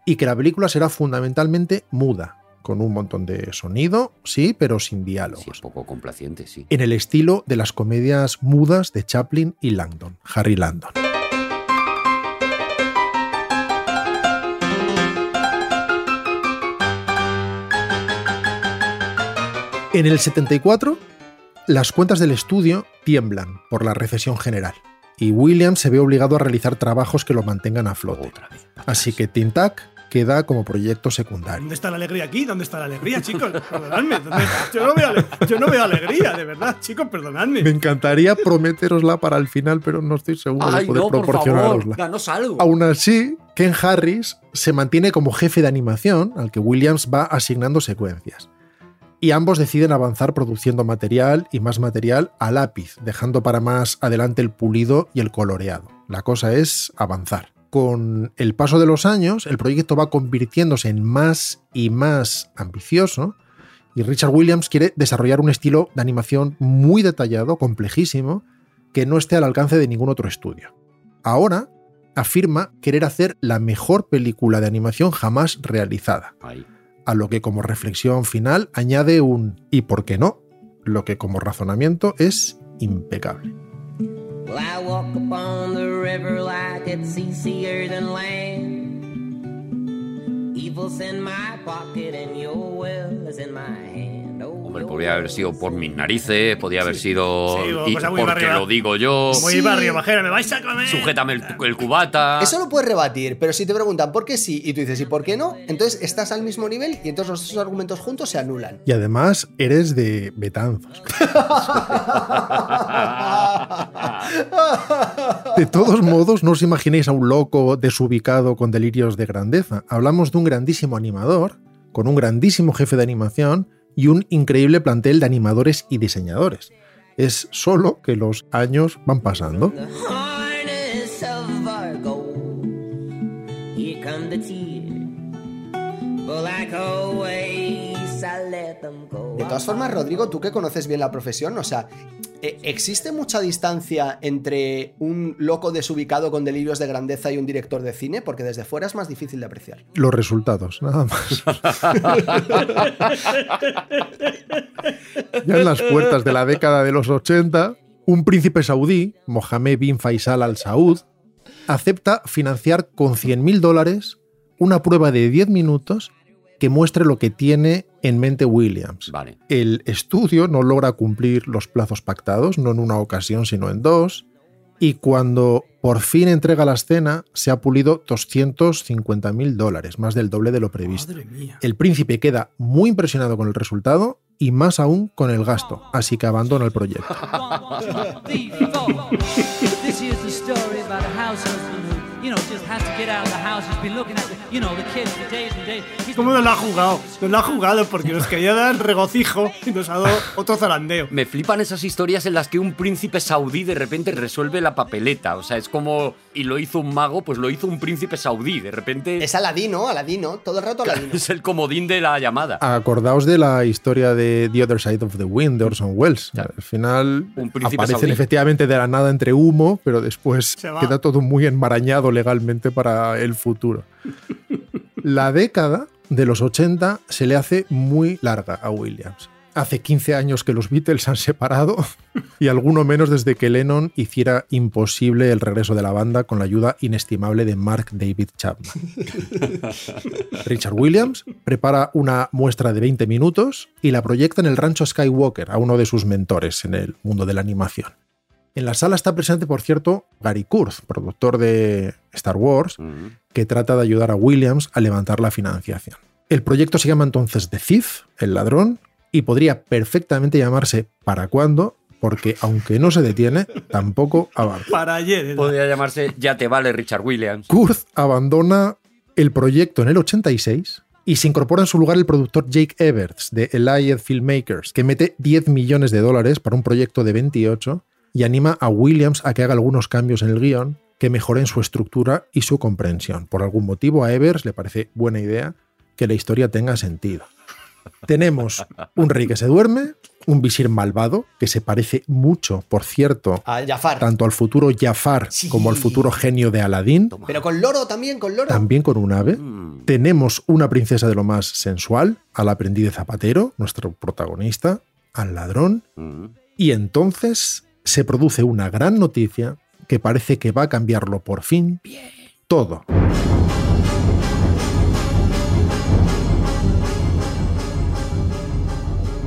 y que la película será fundamentalmente muda, con un montón de sonido, sí, pero sin Sí, diálogos es poco complaciente, sí. en el estilo de las comedias mudas de Chaplin y Langdon, Harry Langdon. En el 74, las cuentas del estudio tiemblan por la recesión general y Williams se ve obligado a realizar trabajos que lo mantengan a flote. Otra vez. Así que Tintac queda como proyecto secundario. ¿Dónde está la alegría aquí? ¿Dónde está la alegría, chicos? Perdonadme. ¿dónde- Yo no, veo, ale- yo no veo alegría, de verdad, chicos, perdonadme. Me encantaría prometerosla para el final, pero no estoy seguro de poder no, proporcionarosla. danos algo. Aún así, Ken Harris se mantiene como jefe de animación al que Williams va asignando secuencias. Y ambos deciden avanzar produciendo material y más material a lápiz, dejando para más adelante el pulido y el coloreado. La cosa es avanzar. Con el paso de los años, el proyecto va convirtiéndose en más y más ambicioso y Richard Williams quiere desarrollar un estilo de animación muy detallado, complejísimo, que no esté al alcance de ningún otro estudio. Ahora afirma querer hacer la mejor película de animación jamás realizada, a lo que como reflexión final añade un ¿y por qué no? Lo que como razonamiento es impecable. Well, I walk upon the river like it's easier than land. Evil's in my pocket and your will is in my hand. Hombre, podría haber sido por mis narices, podría haber sido Sí, y cosa muy porque barrio- lo digo yo. Muy Sí. barrio bajera, me vais a comer. Sujétame el, el cubata. Eso lo puedes rebatir, pero si te preguntan por qué sí y tú dices y por qué no, entonces estás al mismo nivel y entonces los dos argumentos juntos se anulan. Y además eres de Betanzos. De todos modos, no os imaginéis a un loco desubicado con delirios de grandeza. Hablamos de un grandísimo animador, con un grandísimo jefe de animación y un increíble plantel de animadores y diseñadores. Es solo que los años van pasando. De todas formas, Rodrigo, tú que conoces bien la profesión, o sea, eh, ¿existe mucha distancia entre un loco desubicado con delirios de grandeza y un director de cine? Porque desde fuera es más difícil de apreciar. Los resultados, nada más. Ya en las puertas de la década de los 80, un príncipe saudí, Mohammed bin Faisal al Saud, acepta financiar con 100.000 dólares una prueba de 10 minutos que muestre lo que tiene en mente Williams. Vale. El estudio no logra cumplir los plazos pactados, no en una ocasión, sino en dos, y cuando por fin entrega la escena, se ha pulido 250.000 dólares, más del doble de lo previsto. Madre mía. El príncipe queda muy impresionado con el resultado y más aún con el gasto, así que abandona el proyecto. You know, just has to get out of the house. He's been looking at, the, you know, the kids for days and days. He's ¿Cómo nos lo ha jugado? Nos lo ha jugado porque nos quería dar regocijo y nos ha dado otro zarandeo. Me flipan esas historias en las que un príncipe saudí de repente resuelve la papeleta. O sea, es como. Y lo hizo un mago, pues lo hizo un príncipe saudí. De repente. Es Aladino, Aladino, todo el rato Aladino. Es el comodín de la llamada. Acordaos de la historia de The Other Side of the Wind de Orson Welles. Al final Un príncipe aparecen saudí. efectivamente de la nada entre humo, pero después queda todo muy enmarañado legalmente para el futuro. La década de los 80 se le hace muy larga a Williams. Hace 15 años que los Beatles han separado y alguno menos desde que Lennon hiciera imposible el regreso de la banda con la ayuda inestimable de Mark David Chapman. Richard Williams prepara una muestra de 20 minutos y la proyecta en el rancho Skywalker a uno de sus mentores en el mundo de la animación. En la sala está presente, por cierto, Gary Kurz, productor de Star Wars, que trata de ayudar a Williams a levantar la financiación. El proyecto se llama entonces The Thief, el ladrón, y podría perfectamente llamarse ¿Para cuándo? Porque aunque no se detiene, tampoco avanza. Para ayer. era. Podría llamarse Ya te vale Richard Williams. Kurz abandona el proyecto en el 86 y se incorpora en su lugar el productor Jake Everts de Eliad Filmmakers, que mete 10 millones de dólares para un proyecto de 28 y anima a Williams a que haga algunos cambios en el guion que mejoren su estructura y su comprensión. Por algún motivo a Evers le parece buena idea que la historia tenga sentido. Tenemos un rey que se duerme, un visir malvado, que se parece mucho, por cierto, A Jafar. tanto al futuro Jafar Sí. como al futuro genio de Aladín, Pero con loro también, con loro. también con un ave. Mm. Tenemos una princesa de lo más sensual, al aprendiz de zapatero, nuestro protagonista, al ladrón. Mm. Y entonces se produce una gran noticia que parece que va a cambiarlo por fin todo.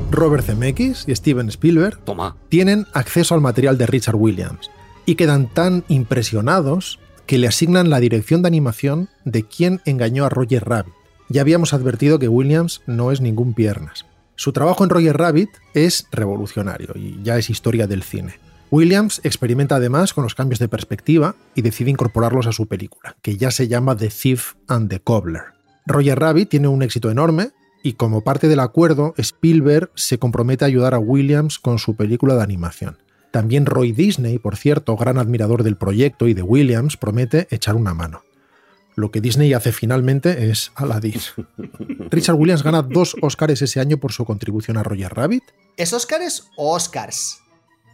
Robert Zemeckis y Steven Spielberg Toma. tienen acceso al material de Richard Williams y quedan tan impresionados que le asignan la dirección de animación de quien engañó a Roger Rabbit. Ya habíamos advertido que Williams no es ningún piernas. Su trabajo en Roger Rabbit es revolucionario y ya es historia del cine. Williams experimenta además con los cambios de perspectiva y decide incorporarlos a su película, que ya se llama The Thief and the Cobbler. Roger Rabbit tiene un éxito enorme y como parte del acuerdo, Spielberg se compromete a ayudar a Williams con su película de animación. También Roy Disney, por cierto, gran admirador del proyecto y de Williams, promete echar una mano. Lo que Disney hace finalmente es Aladdin. Richard Williams gana dos Oscars ese año por su contribución a Roger Rabbit. ¿Es Oscars o Oscars?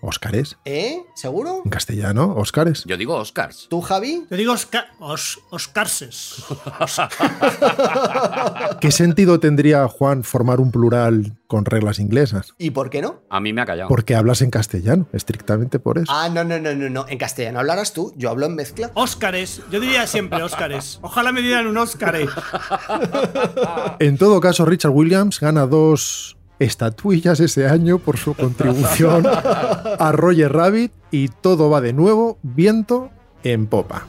Oscars. ¿Eh? ¿Seguro? En castellano, Oscars. Yo digo Oscars. ¿Tú, Javi? Yo digo Oscar, os, Oscarses. ¿Qué sentido tendría, Juan, formar un plural con reglas inglesas? ¿Y por qué no? A mí me ha callado. Porque hablas en castellano, estrictamente por eso. Ah, no, no, no, no, no. En castellano hablarás tú, yo hablo en mezcla. Óscares. Yo diría siempre Óscares. Ojalá me dieran un Óscar. En todo caso, Richard Williams gana dos estatuillas ese año por su contribución a Roger Rabbit y todo va de nuevo viento en popa.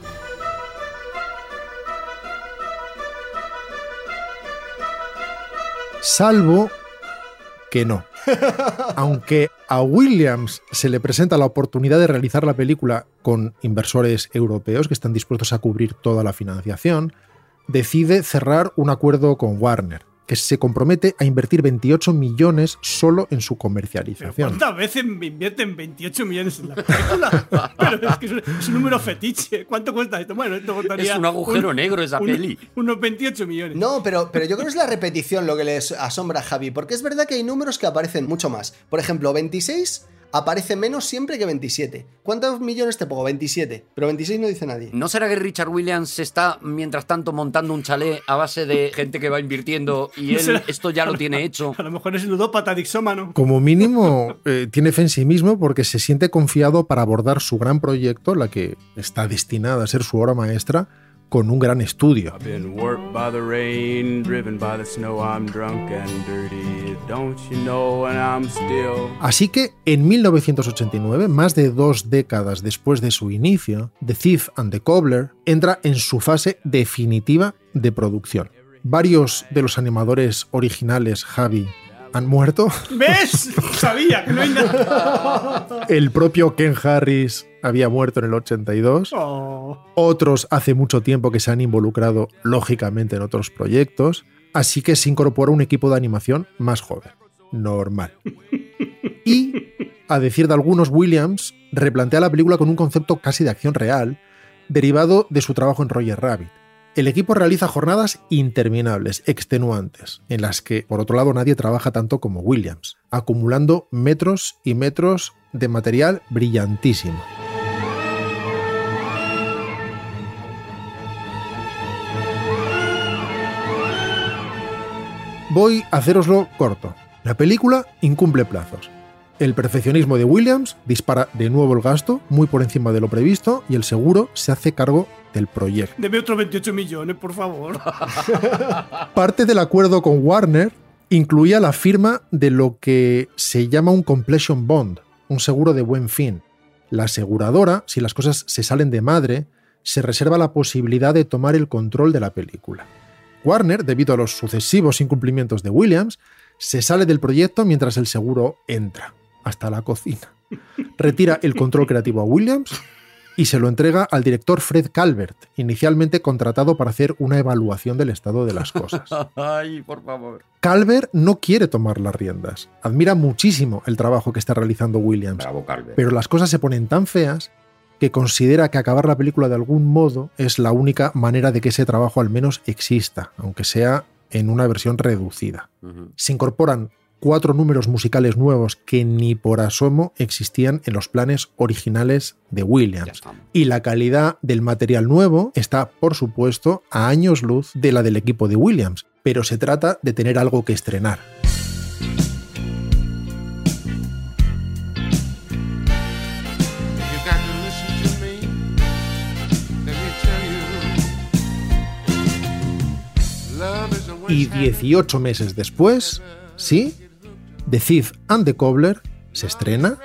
Salvo que no. Aunque a Williams se le presenta la oportunidad de realizar la película con inversores europeos que están dispuestos a cubrir toda la financiación, decide cerrar un acuerdo con Warner, que se compromete a invertir 28 millones solo en su Pero comercialización. ¿Cuántas veces me invierten 28 millones en la película? Pero es que es un, es un número fetiche. ¿Cuánto cuesta esto? Bueno, esto costaría. Es un agujero negro esa un- peli. Unos 28 millones. No, pero, pero yo creo que es la repetición lo que les asombra a Javi, porque es verdad que hay números que aparecen mucho más. Por ejemplo, 26 aparece menos siempre que 27. ¿Cuántos millones te pongo? 27. Pero 26 no dice nadie. ¿No será que Richard Williams está, mientras tanto, montando un chalet a base de gente que va invirtiendo y ¿No él esto ya lo tiene hecho? A lo mejor es ludópata dixómano. Como mínimo, eh, tiene fe en sí mismo porque se siente confiado para abordar su gran proyecto, la que está destinada a ser su obra maestra, con un gran estudio. Así que en 1989, más de dos décadas después de su inicio, The Thief and the Cobbler entra en su fase definitiva de producción. Varios de los animadores originales, Javi, han muerto. ¿Ves? Sabía que no hay nada. El propio Ken Harris había muerto en el 82. Oh. Otros hace mucho tiempo que se han involucrado, lógicamente, en otros proyectos. Así que se incorpora un equipo de animación más joven. Normal. Y, a decir de algunos, Williams replantea la película con un concepto casi de acción real, derivado de su trabajo en Roger Rabbit. El equipo realiza jornadas interminables, extenuantes, en las que, por otro lado, nadie trabaja tanto como Williams, acumulando metros y metros de material brillantísimo. Voy a haceroslo corto. La película incumple plazos. El perfeccionismo de Williams dispara de nuevo el gasto, muy por encima de lo previsto, y el seguro se hace cargo del proyecto. Deme otros 28 millones, por favor. Parte del acuerdo con Warner incluía la firma de lo que se llama un completion bond, un seguro de buen fin. La aseguradora, si las cosas se salen de madre, se reserva la posibilidad de tomar el control de la película. Warner, debido a los sucesivos incumplimientos de Williams, se sale del proyecto mientras el seguro entra hasta la cocina. Retira el control creativo a Williams y se lo entrega al director Fred Calvert, inicialmente contratado para hacer una evaluación del estado de las cosas. Ay, por favor. Calvert no quiere tomar las riendas. Admira muchísimo el trabajo que está realizando Williams. Bravo. Pero las cosas se ponen tan feas que considera que acabar la película de algún modo es la única manera de que ese trabajo al menos exista, aunque sea en una versión reducida. Se incorporan cuatro números musicales nuevos que ni por asomo existían en los planes originales de Williams. Y la calidad del material nuevo está, por supuesto, a años luz de la del equipo de Williams, pero se trata de tener algo que estrenar. Y 18 meses después, sí, The Thief and the Cobbler se estrena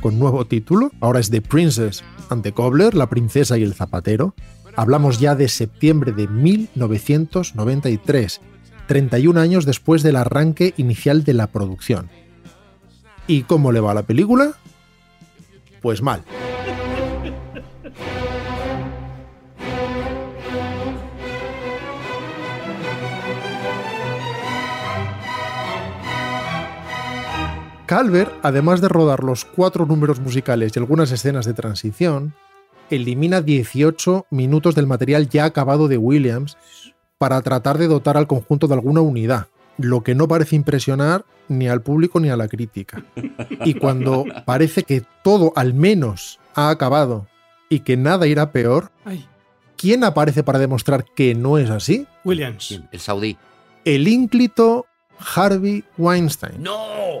con nuevo título. Ahora es The Princess and the Cobbler, la princesa y el zapatero. Hablamos ya de septiembre de 1993, 31 años después del arranque inicial de la producción. ¿Y cómo le va a la película? Pues mal. Calvert, además de rodar los cuatro números musicales y algunas escenas de transición, elimina 18 minutos del material ya acabado de Williams para tratar de dotar al conjunto de alguna unidad, lo que no parece impresionar ni al público ni a la crítica. Y cuando parece que todo al menos ha acabado y que nada irá peor, ¿quién aparece para demostrar que no es así? Williams. El saudí. El ínclito Harvey Weinstein. ¡No!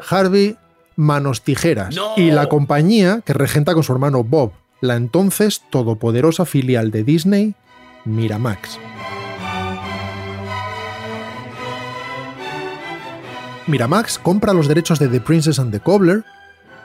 Harvey Manos Tijeras ¡No! y la compañía que regenta con su hermano Bob, la entonces todopoderosa filial de Disney, Miramax. Miramax compra los derechos de The Princess and the Cobbler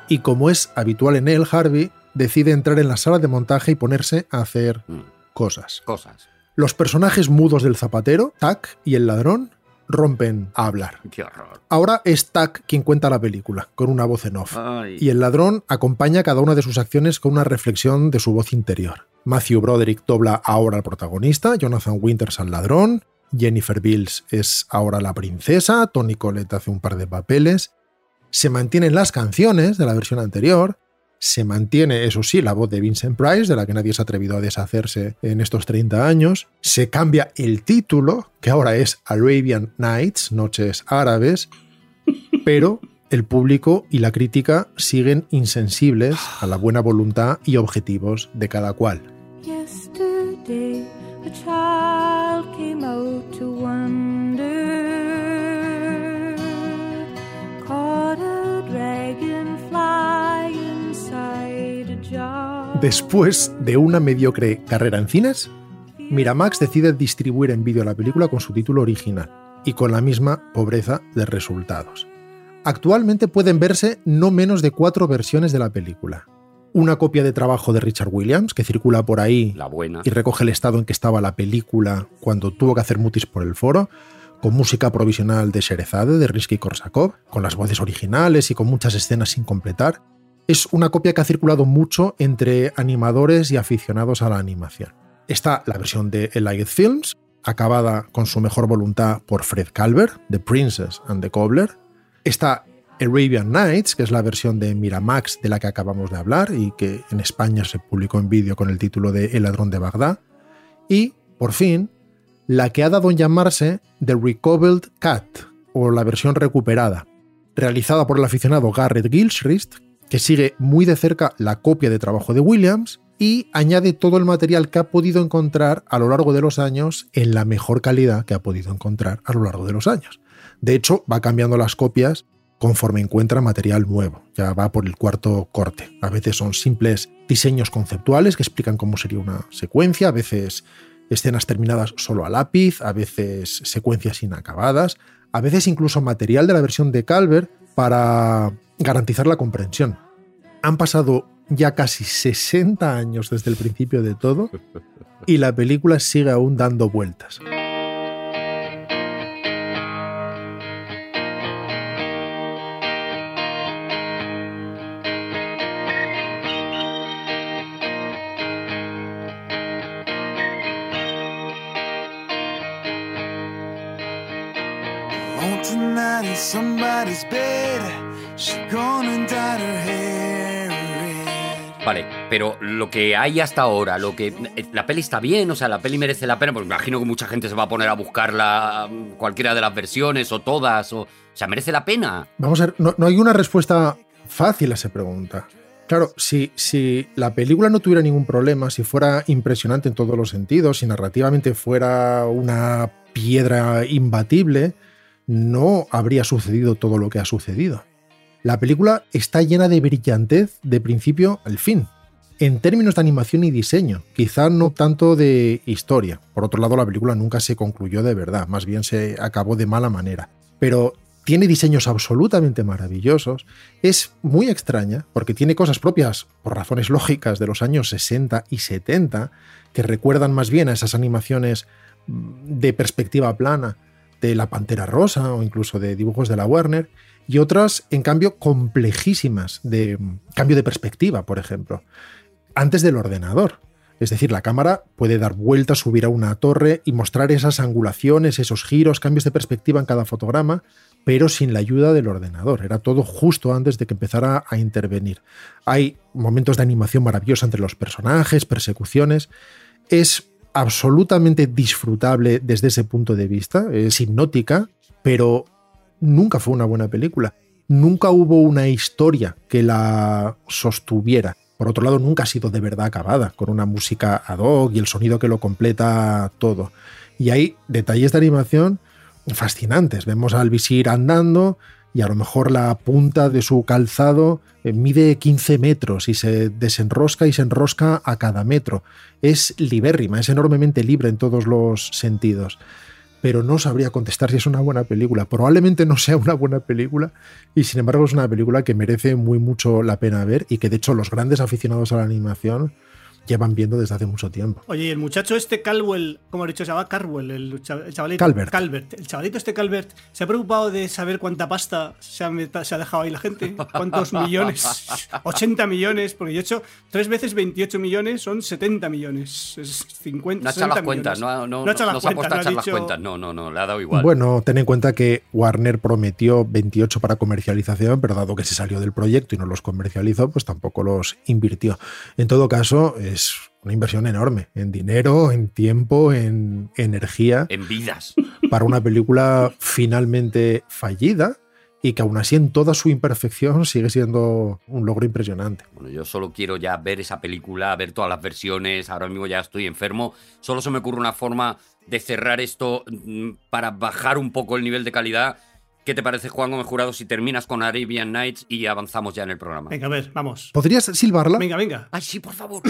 y como es habitual en él, Harvey decide entrar en la sala de montaje y ponerse a hacer Mm, cosas. Cosas. Los personajes mudos del zapatero, Tack y el ladrón, rompen a hablar. Qué horror. Ahora es Tack quien cuenta la película, con una voz en off. Ay. Y el ladrón acompaña cada una de sus acciones con una reflexión de su voz interior. Matthew Broderick dobla ahora al protagonista, Jonathan Winters al ladrón, Jennifer Bills es ahora la princesa, Tony Collette hace un par de papeles. Se mantienen las canciones de la versión anterior, se mantiene, eso sí, la voz de Vincent Price, de la que nadie se ha atrevido a deshacerse en estos 30 años. Se cambia el título, que ahora es Arabian Nights, Noches Árabes, pero el público y la crítica siguen insensibles a la buena voluntad y objetivos de cada cual. Después de una mediocre carrera en cines, Miramax decide distribuir en vídeo la película con su título original y con la misma pobreza de resultados. Actualmente pueden verse no menos de cuatro versiones de la película. Una copia de trabajo de Richard Williams, que circula por ahí La buena. y recoge el estado en que estaba la película cuando tuvo que hacer mutis por el foro, con música provisional de Sherezade, de Risky Korsakov, con las voces originales y con muchas escenas sin completar. Es una copia que ha circulado mucho entre animadores y aficionados a la animación. Está la versión de Elliot Films, acabada con su mejor voluntad por Fred Calvert, The Princess and the Cobbler. Está Arabian Nights, que es la versión de Miramax de la que acabamos de hablar y que en España se publicó en vídeo con el título de El ladrón de Bagdad. Y, por fin, la que ha dado en llamarse The Recovered Cat, o la versión recuperada, realizada por el aficionado Garrett Gilchrist, que sigue muy de cerca la copia de trabajo de Williams y añade todo el material que ha podido encontrar a lo largo de los años en la mejor calidad que ha podido encontrar a lo largo de los años. De hecho, va cambiando las copias conforme encuentra material nuevo. Ya va por el cuarto corte. A veces son simples diseños conceptuales que explican cómo sería una secuencia, a veces escenas terminadas solo a lápiz, a veces secuencias inacabadas, a veces incluso material de la versión de Calvert para garantizar la comprensión. Han pasado ya casi 60 años desde el principio de todo y la película sigue aún dando vueltas. She gonna dye her hair red. Vale, pero lo que hay hasta ahora, lo que eh, la peli está bien, o sea, la peli merece la pena, pues me imagino que mucha gente se va a poner a buscarla mm, cualquiera de las versiones o todas, o, o sea, merece la pena. Vamos a ver, no, no hay una respuesta fácil a esa pregunta. Claro, si, si la película no tuviera ningún problema, si fuera impresionante en todos los sentidos, si narrativamente fuera una piedra imbatible, no habría sucedido todo lo que ha sucedido. La película está llena de brillantez de principio al fin, en términos de animación y diseño, quizá no tanto de historia. Por otro lado, la película nunca se concluyó de verdad, más bien se acabó de mala manera. Pero tiene diseños absolutamente maravillosos, es muy extraña porque tiene cosas propias, por razones lógicas, de los años 60 y 70, que recuerdan más bien a esas animaciones mm, de perspectiva plana de la Pantera Rosa o incluso de dibujos de la Warner, y otras, en cambio, complejísimas, de cambio de perspectiva, por ejemplo, antes del ordenador. Es decir, la cámara puede dar vueltas, subir a una torre y mostrar esas angulaciones, esos giros, cambios de perspectiva en cada fotograma, pero sin la ayuda del ordenador. Era todo justo antes de que empezara a intervenir. Hay momentos de animación maravillosa entre los personajes, persecuciones. Es absolutamente disfrutable desde ese punto de vista, es hipnótica, pero nunca fue una buena película. Nunca hubo una historia que la sostuviera. Por otro lado, nunca ha sido de verdad acabada, con una música ad hoc y el sonido que lo completa todo. Y hay detalles de animación fascinantes. Vemos al visir andando y a lo mejor la punta de su calzado eh, mide 15 metros y se desenrosca y se enrosca a cada metro. Es libérrima, es enormemente libre en todos los sentidos. Pero no sabría contestar si es una buena película. Probablemente no sea una buena película y sin embargo es una película que merece muy mucho la pena ver y que de hecho los grandes aficionados a la animación llevan viendo desde hace mucho tiempo. Oye, y el muchacho este Calwell, como he dicho, se llama Carwell, el, cha- el chavalito. Calvert. El chavalito este Calvert, ¿se ha preocupado de saber cuánta pasta se ha, se ha dejado ahí la gente? ¿Cuántos millones? 80 millones, porque yo he hecho 3 veces 28 millones, son 70 millones. Es 50, No ha echado 60 las cuentas, no, no, No ha echado no las se ha puesto a echar no ha las cuentas, no, no, no, le ha dado igual. Bueno, ten en cuenta que Warner prometió 28 para comercialización, pero dado que se salió del proyecto y no los comercializó, pues tampoco los invirtió. En todo caso, es una inversión enorme en dinero, en tiempo, en energía, En vidas. para una película finalmente fallida y que aún así en toda su imperfección sigue siendo un logro impresionante. Bueno, yo solo quiero ya ver esa película, ver todas las versiones. Ahora mismo ya estoy enfermo. Solo se me ocurre una forma de cerrar esto mm, para bajar un poco el nivel de calidad. ¿Qué te parece, Juan Gómez Jurado, si terminas con Arabian Nights y avanzamos ya en el programa? Venga, a ver, vamos. ¿Podrías silbarla? Venga, venga. Ay, sí, por favor.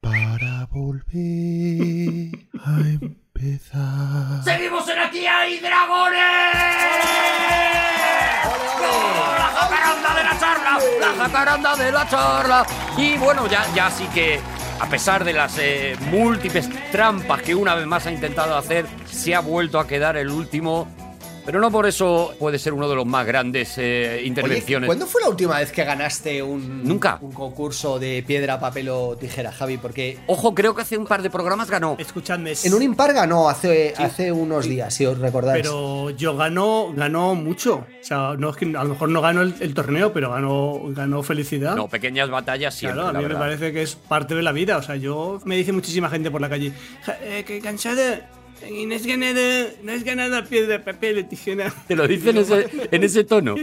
Para volver a empezar. ¡Seguimos en Aquí hay dragones! ¡Oh, ¡La jacaranda de la charla! ¡La jacaranda de la charla! Y bueno, ya, ya sí que a pesar de las eh, múltiples trampas que una vez más ha intentado hacer, se ha vuelto a quedar el último. Pero no por eso puede ser uno de los más grandes eh, Oye, intervenciones. ¿cuándo fue la última vez que ganaste un, Nunca. un concurso de piedra, papel o tijera, Javi? Porque Ojo, creo que hace un par de programas ganó. Escuchadme. en un impar ganó hace, hace unos días, si os recordáis. Pero yo ganó, ganó mucho. O sea, no es que a lo mejor no ganó el, el torneo, pero ganó, ganó felicidad. No, pequeñas batallas siempre, Claro, a la mí me parece que es parte de la vida. O sea, yo me dice muchísima gente por la calle, "Ja, eh, que cansada. Y no has ganado, no has ganado piedra, papel y tijera. Te lo dice en ese, en ese tono.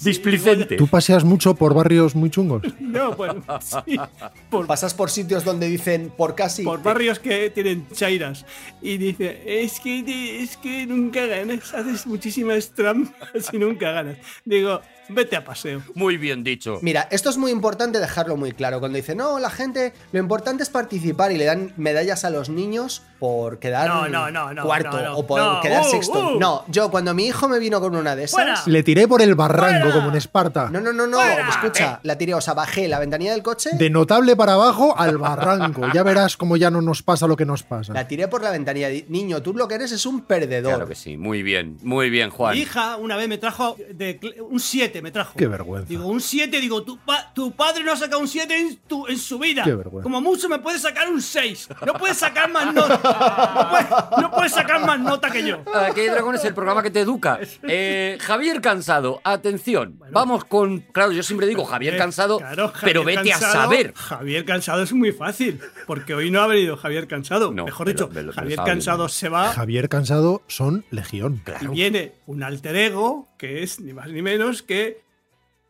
Displicente. ¿Tú paseas mucho por barrios muy chungos? No, pues sí. Por, Pasas por sitios donde dicen por casi. por barrios que tienen chairas. Y dice, es que, es que nunca ganas, haces muchísimas trampas y nunca ganas. Digo, vete a paseo. Muy bien dicho. Mira, esto es muy importante dejarlo muy claro. Cuando dicen, no, la gente, lo importante es participar y le dan medallas a los niños por quedar No, no, no, no, cuarto no, no. o por No, quedar uh, sexto. uh. No, yo cuando mi hijo me vino con una de esas. Fuera. Le tiré por el barranco como en Esparta. No, no, no, no. Fuera. Escucha, la tiré, o sea, bajé la ventanilla del coche, De notable para abajo al barranco. Ya verás cómo ya no nos pasa lo que nos pasa. la tiré por la ventanilla. Niño, tú lo que eres es un perdedor. Claro que sí, muy bien, muy bien, Juan. Mi hija una vez me trajo de un 7, me trajo. Qué vergüenza. Digo, un 7, digo, tu, pa- tu padre no ha sacado un 7 en, tu- en su vida. Qué vergüenza. Como mucho me puede sacar un 6. No puede sacar más nota. No puede, no puede sacar más nota que yo. Aquí hay Dragón es el programa que te educa. Eh, Javier Cansado, atención. Vamos con. Claro, yo siempre digo Javier Eh, Cansado, claro, Javier pero vete a saber. Javier Cansado es muy fácil, porque hoy no ha venido Javier Cansado. No, Mejor me dicho, lo- me lo- me lo Javier Cansado se va Javier Cansado son legión. y viene un alter ego que es ni más ni menos que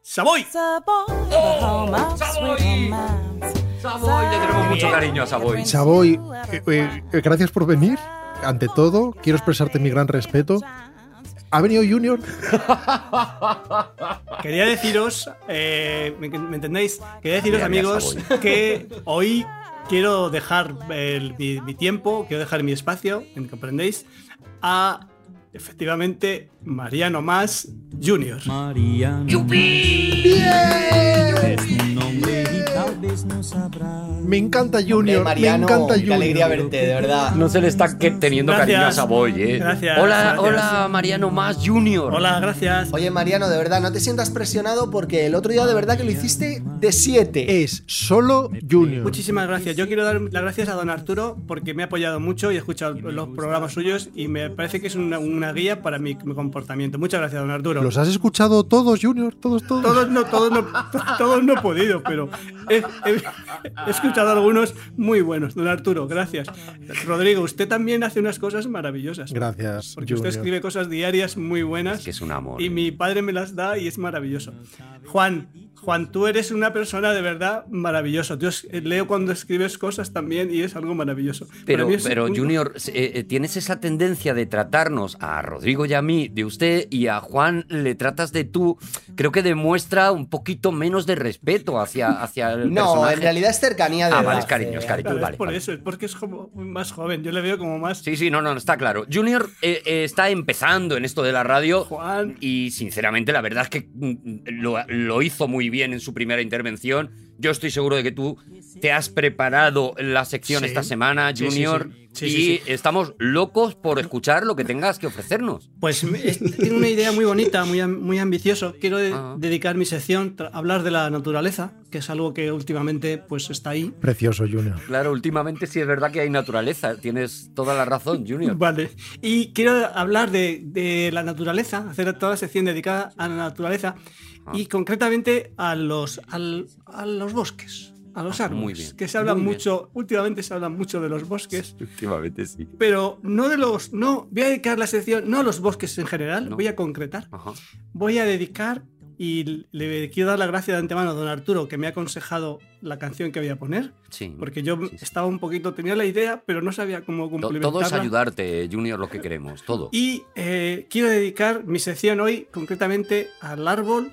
Savoy. ¡Oh! ¡Savoy! Savoy, le tenemos mucho cariño a Savoy. Savoy, eh, eh, gracias por venir. Ante todo, quiero expresarte mi gran respeto. ¿Ha venido Junior? Quería deciros, eh, ¿me, me entendéis? Quería deciros, amigos, que hoy quiero dejar el- mi, mi tiempo, quiero dejar mi espacio, ¿me comprendéis? A, efectivamente, Mariano Más Junior. Me encanta Junior. Mariano, me encanta qué Junior. alegría verte, de verdad. No se le está que- teniendo Gracias. cariño a Savoy, ¿eh? Gracias, Hola, gracias. hola, Mariano Más Junior. Hola, gracias. Oye, Mariano, de verdad, no te sientas presionado porque el otro día de verdad que lo hiciste de 7. Es solo Junior. Muchísimas gracias. Yo quiero dar las gracias a don Arturo porque me ha apoyado mucho y he escuchado los programas suyos y me parece que es una, una guía para mi, mi comportamiento. Muchas gracias, don Arturo. ¿Los has escuchado todos, Junior? Todos, todos. Todos no, todos no, todos no he podido, pero he, he- he escuchado algunos muy buenos. Don Arturo, gracias. Rodrigo, usted también hace unas cosas maravillosas. Gracias, Porque usted escribe cosas diarias muy buenas. Que es un amor. Y mi padre me las da y es maravilloso. Juan, Juan, tú eres una persona de verdad maravillosa. Yo es- leo cuando escribes cosas también y es algo maravilloso. Pero, pero un- Junior, eh, eh, tienes esa tendencia de tratarnos a Rodrigo y a mí de usted y a Juan le tratas de tú. Creo que demuestra un poquito menos de respeto hacia, hacia el No, personaje. en realidad es cercanía de Ah, edad, vale, es cariño, es eh, cariño. Claro, es vale, por vale. eso, es porque es como más joven. Yo le veo como más. Sí, sí, no, no, está claro. Junior eh, eh, está empezando en esto de la radio Juan. y sinceramente la verdad es que mm, lo, lo hizo muy bien en su primera intervención. Yo estoy seguro de que tú te has preparado la sección Sí. esta semana, sí, Junior, sí. Sí, y sí, sí. estamos locos por escuchar lo que tengas que ofrecernos. Pues tengo una idea muy bonita, muy, am- muy ambicioso. Quiero de- Ah. dedicar mi sección a hablar de la naturaleza, que es algo que últimamente pues está ahí. Precioso, Junior. Claro, últimamente sí es verdad que hay naturaleza. Tienes toda la razón, Junior. Vale. Y quiero hablar de, de la naturaleza, hacer toda la sección dedicada a la naturaleza Ah. y concretamente a los, al- a los bosques, a los árboles. Ah, muy bien, Que se habla mucho, últimamente se habla mucho de los bosques. Últimamente sí. Pero no de los. No, voy a dedicar la sección, no a los bosques en general, No. voy a concretar. Ajá. Voy a dedicar, y le quiero dar la gracia de antemano a don Arturo, que me ha aconsejado la canción que voy a poner. Sí. Porque yo estaba un poquito, tenía la idea, pero no sabía cómo complementarla. Todo es ayudarte, Junior, lo que queremos. Todo. Y eh, quiero dedicar mi sección hoy concretamente al árbol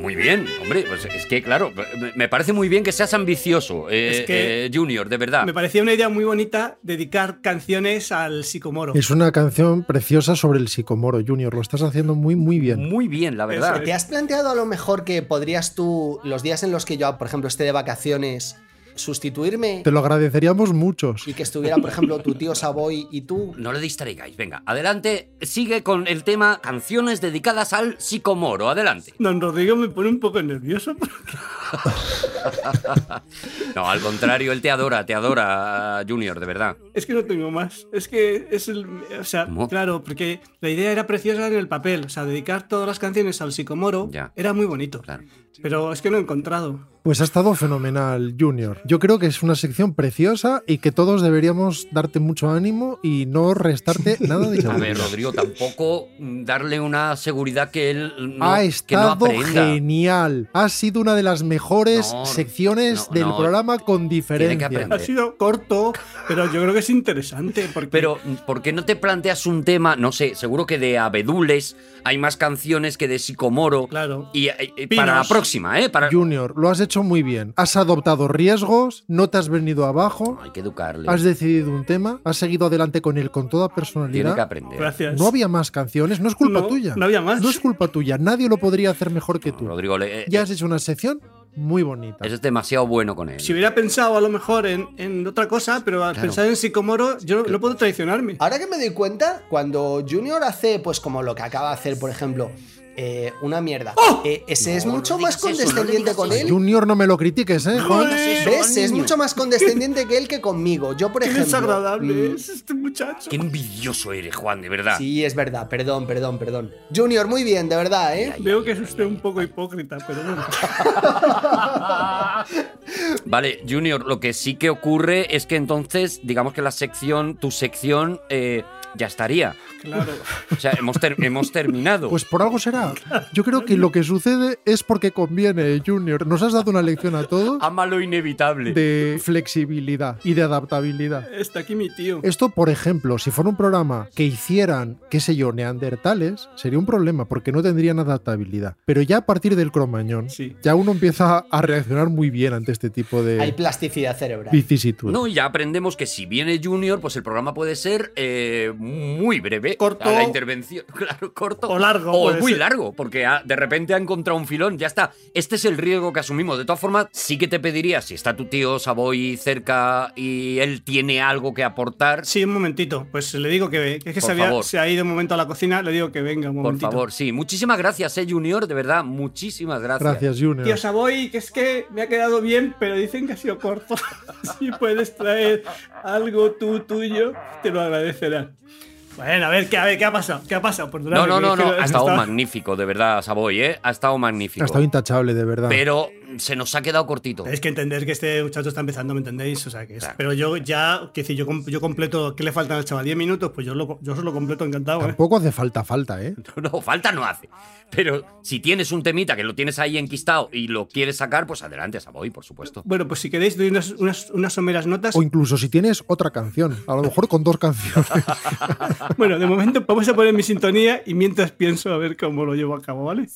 Muy bien, hombre, pues es que claro, me- parece muy bien que seas ambicioso, eh, Es que- eh, Junior, de verdad. Me parecía una idea muy bonita dedicar canciones al psicomoro. Es una canción preciosa sobre el psicomoro, Junior. Lo estás haciendo muy, muy bien. Muy bien, la verdad. ¿Te has planteado a lo mejor que podrías tú, los días en los que yo, por ejemplo, esté de vacaciones, sustituirme Te lo agradeceríamos muchos. y que estuviera, por ejemplo, tu tío Savoy y tú? No le distraigáis, venga, adelante, sigue con el tema canciones dedicadas al psicomoro, adelante. Don Rodrigo me pone un poco nervioso. No, al contrario, él te adora, te adora, Junior, de verdad. Es que no tengo más. Es que es el. O sea, ¿Cómo? claro, porque la idea era preciosa en el papel. O sea, dedicar todas las canciones al psicomoro Ya. era muy bonito. Claro. Pero es que no he encontrado. Pues ha estado fenomenal, Junior. Yo creo que es una sección preciosa y que todos deberíamos darte mucho ánimo y no restarte nada de A ver. Rodrigo, tampoco darle una seguridad que él no, ha que no estado genial. Ha sido una de las mejores No, secciones no, del no. programa con diferencia. aprender. Ha sido corto, pero yo creo que es interesante. Porque Pero, ¿por qué no te planteas un tema? No sé, seguro que de abedules hay más canciones que de psicomoro. Claro. Y, eh, eh, para la Pinos. Próxima, ¿eh? Para... Junior, lo has hecho muy bien. Has adoptado riesgos, no te has venido abajo, Hay que educarle. has decidido un tema, has seguido adelante con él con toda Tiene personalidad. que aprender. Gracias. No había más canciones, no es culpa No, tuya. no había más. No es culpa tuya, nadie lo podría hacer mejor que tú. Rodrigo, le- eh, Ya has hecho una sección muy bonita. es demasiado bueno con él. Si hubiera pensado a lo mejor en, en otra cosa, pero al Claro. pensar en psicomoro, yo no, no puedo traicionarme. Ahora que me doy cuenta, cuando Junior hace, pues como lo que acaba de hacer, por ejemplo, eh, una mierda, eh, ese es mucho no más eso, condescendiente con él. Junior, no me lo critiques, ¿eh? Eso ¿Ves? Es mucho más condescendiente que él que conmigo. Yo, por Qué ejemplo. desagradable mm, es este muchacho. Qué envidioso eres, Juan, de verdad. Sí, es verdad, perdón, perdón, perdón. Junior, muy bien, de verdad, ¿eh? Veo que es usted un poco hipócrita, pero bueno. Vale, Junior, lo que sí que ocurre es que entonces, digamos que la sección, tu sección, eh, ya estaría. Claro. O sea, hemos, ter- hemos terminado. Pues por algo será. Yo creo que lo que sucede es porque conviene, Junior. Nos has dado una lección a todos Ama lo inevitable. de flexibilidad y de adaptabilidad. Está aquí mi tío. Esto, por ejemplo, si fuera un programa que hicieran, qué sé yo, neandertales, sería un problema porque no tendrían adaptabilidad. Pero ya a partir del cromañón, Sí. ya uno empieza a reaccionar muy bien ante este tipo de Hay plasticidad cerebral. vicisitudes. No, y ya aprendemos que si viene Junior, pues el programa puede ser eh, muy breve. Corto. A La intervención, claro, corto. O largo, O muy ser. largo, porque ha- de repente ha encontrado un filón. Ya está. Este es el riesgo que asumimos. De todas formas, sí que te pediría, si está tu tío Savoy cerca y él tiene algo que aportar, Sí, un momentito. Pues le digo que, que es que Por se, había- se ha ido un momento a la cocina, le digo que venga un por momentito. favor, sí. Muchísimas gracias, eh, Junior, de verdad. Muchísimas gracias. Gracias, Junior. Tío Savoy, que es que me ha quedado bien, pero dicen que ha sido corto. si puedes traer algo tú tuyo, te lo agradecerán. Bueno, a ver, ¿qué, a ver, ¿qué ha pasado? ¿Qué ha pasado? No, no, no, es no. Ha estado magnífico, de verdad, Savoy, ¿eh? Ha estado magnífico. Ha estado intachable, de verdad. Pero se nos ha quedado cortito. Tenéis que entender que este muchacho está empezando, ¿me entendéis? O sea, que es- Claro. Pero yo ya, que decir, yo, yo completo, ¿qué le faltan al chaval? ¿10 minutos? Pues yo, lo, yo os lo completo encantado, ¿eh? Tampoco hace falta, falta, ¿eh? No, falta no hace. Pero si tienes un temita que lo tienes ahí enquistado y lo quieres sacar, pues adelante, Savoy, por supuesto. Bueno, pues si queréis, doy unas, unas, unas someras notas. O incluso si tienes otra canción, a lo mejor con dos canciones. Bueno, de momento vamos a poner mi sintonía y mientras pienso a ver cómo lo llevo a cabo, ¿vale?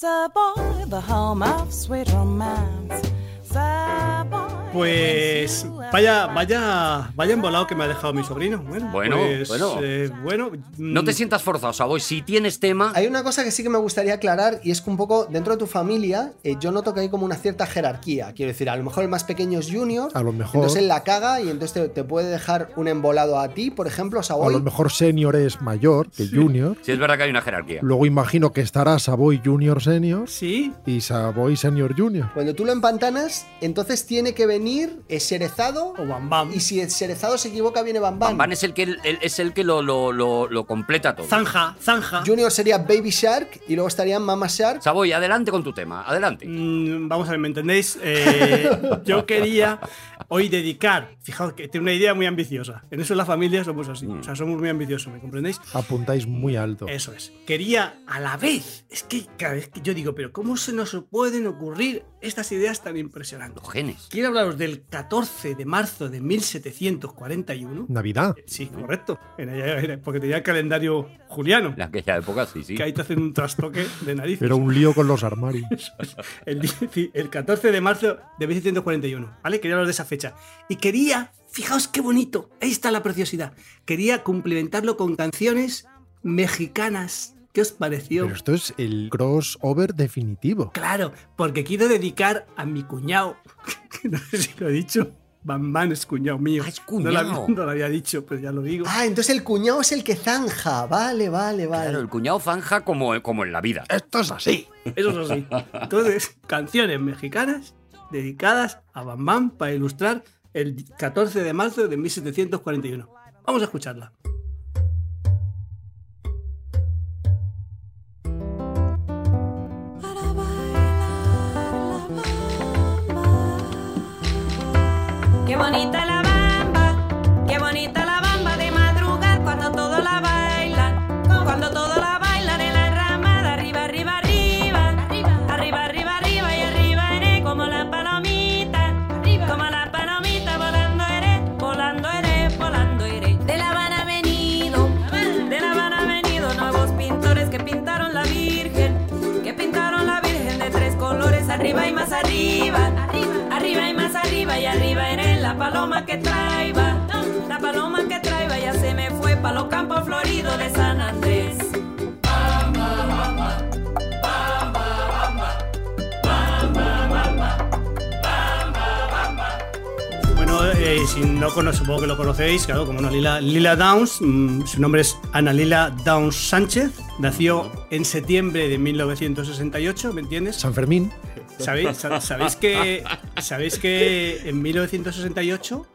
Pues vaya, vaya, vaya embolado que me ha dejado mi sobrino. Bueno, Bueno, pues, bueno. eh, bueno, No te mm, sientas forzado, Savoy. Si tienes tema, Hay una cosa que sí que me gustaría aclarar y es que un poco dentro de tu familia eh, yo noto que hay como una cierta jerarquía. Quiero decir, a lo mejor el más pequeño es Junior, A lo mejor. entonces él la caga y entonces te, te puede dejar un embolado a ti, por ejemplo, A Savoy. lo mejor Senior es mayor que Junior. si es verdad que hay una jerarquía. Luego imagino que estará Savoy Junior Senior Sí, y Savoy Senior Junior. Cuando tú lo empantanas, entonces tiene que venir es Serezado o Bam Bam. y si el Serezado se equivoca viene Bam Bam. Bam Bam es el que, el- es el que lo, lo, lo, lo completa todo. Zanja, Zanja. Junior sería Baby Shark y luego estaría Mama Shark. Savoy, adelante con tu tema, adelante. Mm, vamos a ver, ¿me entendéis? Eh, yo quería hoy dedicar, fijaos que tiene una idea muy ambiciosa. En eso en la familia somos así. Mm. O sea, somos muy ambiciosos, ¿me comprendéis? Apuntáis muy alto. Eso es. Quería a la vez. Es que cada vez que yo digo, pero ¿cómo se nos pueden ocurrir estas ideas tan impresionantes? Los genes. Quiero hablaros del 14 de marzo de 1741. Navidad. Sí, correcto. Porque tenía el calendario juliano. En aquella época, sí, sí. Que ahí te hacen un trastoque de narices. Era un lío con los armarios. El, el 14 de marzo de 1741, ¿vale? Quería hablar de esa fecha. Y quería, fijaos qué bonito, ahí está la preciosidad. Quería cumplimentarlo con canciones mexicanas. ¿Qué os pareció? Pero esto es el crossover definitivo. Claro, porque quiero dedicar a mi cuñado, no sé si lo he dicho, Bambán es cuñado mío. es No, lo, cuñao. no lo había dicho, pero ya lo digo. Ah, entonces el cuñado es el que zanja. Vale, vale, vale. Claro, el cuñado zanja como, como en la vida. Esto es así. Eso es así. Entonces, canciones mexicanas dedicadas a Bambán para ilustrar el 14 de marzo de 1741. Vamos a escucharla. Qué bonita la paloma que traiba, la paloma que traiba ya se me fue pa' los campos floridos de San Andrés. Bueno, eh, si no conozco, supongo que lo conocéis, claro, como no, Lila, Lila Downs, mm, su nombre es Ana Lila Downs Sánchez, nació en septiembre de 1968, ¿me entiendes? San Fermín. ¿Sabéis, sa- sabéis que, ¿Sabéis que en 1968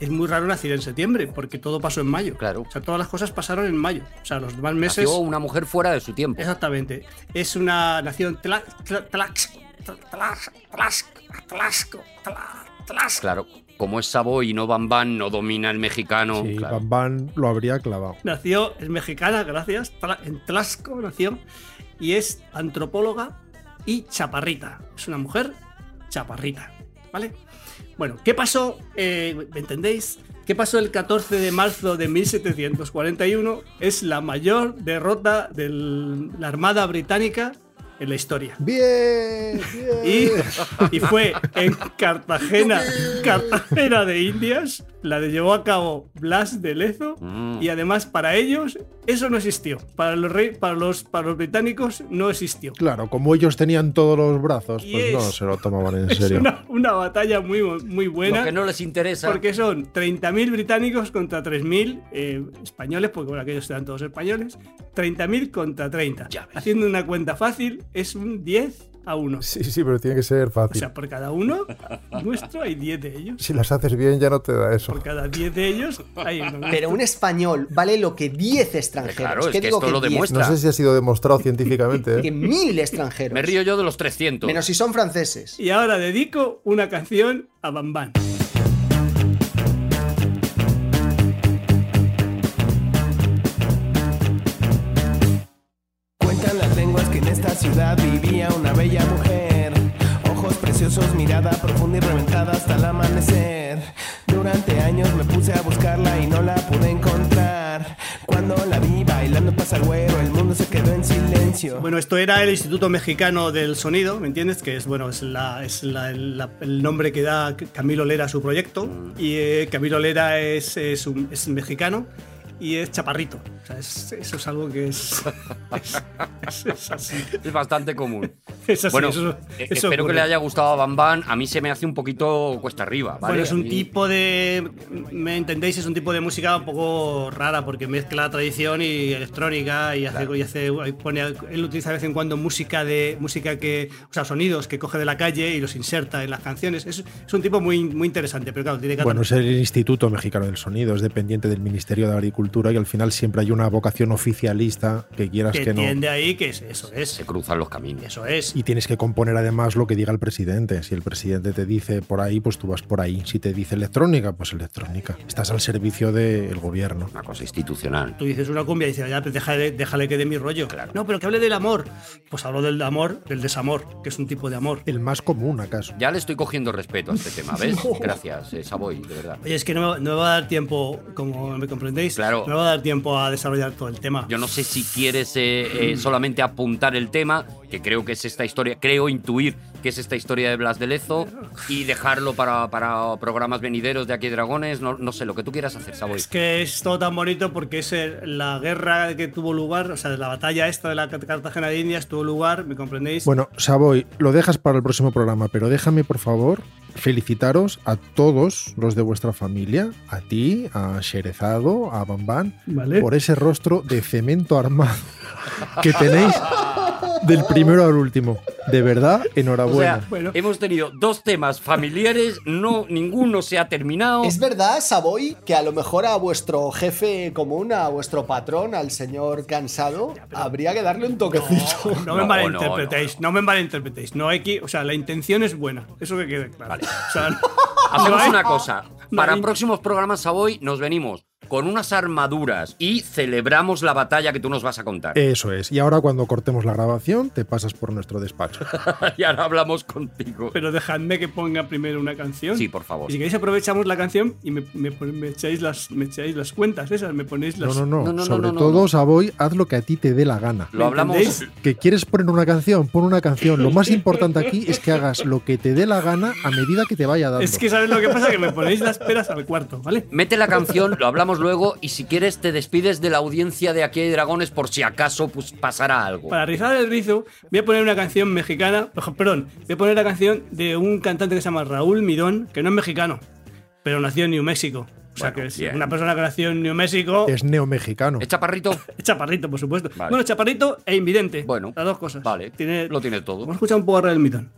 es muy raro nacer en septiembre? Porque todo pasó en mayo. Claro. O sea, todas las cosas pasaron en mayo. O sea, los demás meses. Nació una mujer fuera de su tiempo. Exactamente. Es una nación Tla- Tla- Tlax- Tlax- Tlax- Tlaxco- Tla- Tlaxco. Claro, como es Savoy y no Bambán, no domina el mexicano. Sí, claro. Bam Bam lo habría clavado. Nació, es mexicana, gracias. En Tlaxco nació. Y es antropóloga y chaparrita. Es una mujer chaparrita. ¿Vale? Bueno, ¿qué pasó? Eh, ¿Me entendéis? ¿Qué pasó el 14 de marzo de 1741? Es la mayor derrota de la Armada Británica en la historia. Bien, Y, y fue en Cartagena, Cartagena de Indias, la de llevó a cabo Blas de Lezo, Mm. y además para ellos eso no existió. Para los, rey, para los, para los británicos no existió. Claro, como ellos tenían todos los brazos, Y pues no es- se lo tomaban en Es serio. una, una batalla muy, muy buena. Lo que no les interesa. Porque son 30.000 británicos contra 3.000 eh, españoles, porque bueno, aquellos eran todos españoles. 30.000 contra 30. Haciendo una cuenta fácil, es un 10 a 1. Sí, sí, pero tiene que ser O fácil. sea, por cada uno nuestro hay 10 de ellos. si las haces bien ya no te da eso. Por cada 10 de ellos hay uno. Pero un español vale lo que 10 extranjeros. Claro, es ¿Qué que digo esto lo 10? demuestra. No sé si ha sido demostrado científicamente. Que ¿eh? mil extranjeros. Me río yo de los 300. Menos si son franceses. Y ahora dedico una canción a Bambán. Cuentan esta ciudad vivía una bella mujer. Ojos preciosos, mirada profunda y reventada hasta el amanecer. Durante años me puse a buscarla y no la pude encontrar. Cuando la vi bailando pasa el güero, el mundo se quedó en silencio. Bueno, esto era el Instituto Mexicano del Sonido, ¿me entiendes? Que es, bueno, es, la, es la- la- el nombre que da Camilo Lera a su proyecto. Y eh, Camilo Lera es, es, un- es mexicano y es chaparrito. O sea, es- eso es algo que es, es, es- es así. Es bastante común. Es así, bueno, eso- eh, eso espero que ocurre. le haya gustado a Bambán. A mí se me hace un poquito cuesta arriba, ¿vale? Bueno, es A un mí- tipo de. ¿Me entendéis? Es un tipo de música un poco rara porque mezcla tradición y electrónica y hace. Y hace pone, él utiliza de vez en cuando música de música que. O sea, sonidos que coge de la calle y los inserta en las canciones. Es, es un tipo muy, muy interesante, pero claro, tiene que Bueno, es el Instituto Mexicano del Sonido, es dependiente del Ministerio de Agricultura cultura y al final siempre hay una vocación oficialista que quieras Que que, no. tiende ahí que es, eso es. Se cruzan los caminos. Eso es. Y tienes que componer además lo que diga el presidente. Si el presidente te dice por ahí, pues tú vas por ahí. Si te dice electrónica, pues electrónica. Estás al servicio del gobierno. Una cosa institucional. Tú dices una cumbia y dices, ya, pues déjale, déjale que dé mi rollo. No, pero que hable del amor. Pues hablo del amor, del desamor, que es un tipo de amor. El más común, acaso. Ya le estoy cogiendo respeto a este tema, ¿ves? Gracias, eh, Savoy, de verdad. Oye, es que no, me- no me va a dar tiempo, como me comprendéis, Claro. No me va a dar tiempo a desarrollar todo el tema. Yo no sé si quieres eh, eh, solamente apuntar el tema, que creo que es esta historia, creo intuir que es esta historia de Blas de Lezo, y dejarlo para, para programas venideros de Aquí Dragones, no, no sé, lo que tú quieras hacer, Savoy. Es que es todo tan bonito porque es el- la guerra que tuvo lugar, o sea, la batalla esta de la Cartagena de Indias tuvo lugar, ¿me comprendéis? Bueno, Savoy, lo dejas para el próximo programa, pero déjame, por favor, felicitaros a todos los de vuestra familia, a ti, a Sherezado, a Bambán, Vale. por ese rostro de cemento armado que tenéis del primero al último. De verdad, O enhorabuena. sea, hemos tenido dos temas familiares, no, ninguno se ha terminado. ¿Es verdad, Savoy, que a lo mejor a vuestro jefe común, a vuestro patrón, al señor cansado, habría que darle un toquecito? No me malinterpretéis, no, me malinterpretéis. No hay que, o sea, la intención es buena, eso que quede claro. O sea, no- Hacemos una cosa. Para próximos programas, Savoy, nos venimos con unas armaduras y celebramos la batalla que tú nos vas a contar. Eso es. Y ahora cuando cortemos la grabación, te pasas por nuestro despacho. y ahora hablamos contigo. Pero dejadme que ponga primero una canción. Sí, por favor. Y si queréis aprovechamos la canción y me, me echáis, las, me echáis las cuentas esas, me ponéis No, las... no, no. Sobre todo, Savoy, haz lo que a ti te dé la gana. Lo hablamos. entendéis? Que quieres poner una canción, pon una canción. Lo más importante aquí es que hagas lo que te dé la gana a medida que te vaya dando. Es que sabes lo que pasa, que me ponéis las peras al cuarto, ¿vale? Mete la canción, lo hablamos luego y si quieres te despides de la audiencia de Aquí hay Dragones por si acaso pues, pasará algo. Para rizar el rizo, voy a poner una canción mexicana, perdón, voy a poner la canción de un cantante que se llama Raúl Mirón, que no es mexicano, pero nació en New México. O sea, Bueno, que es bien. una persona que nació en New México. Es neomexicano. ¿Es chaparrito? Es chaparrito, por supuesto. Vale. Bueno, chaparrito e invidente. Bueno, las dos cosas. Vale, Tiene, lo tiene todo. Vamos a escuchar un poco a Raúl Mirón.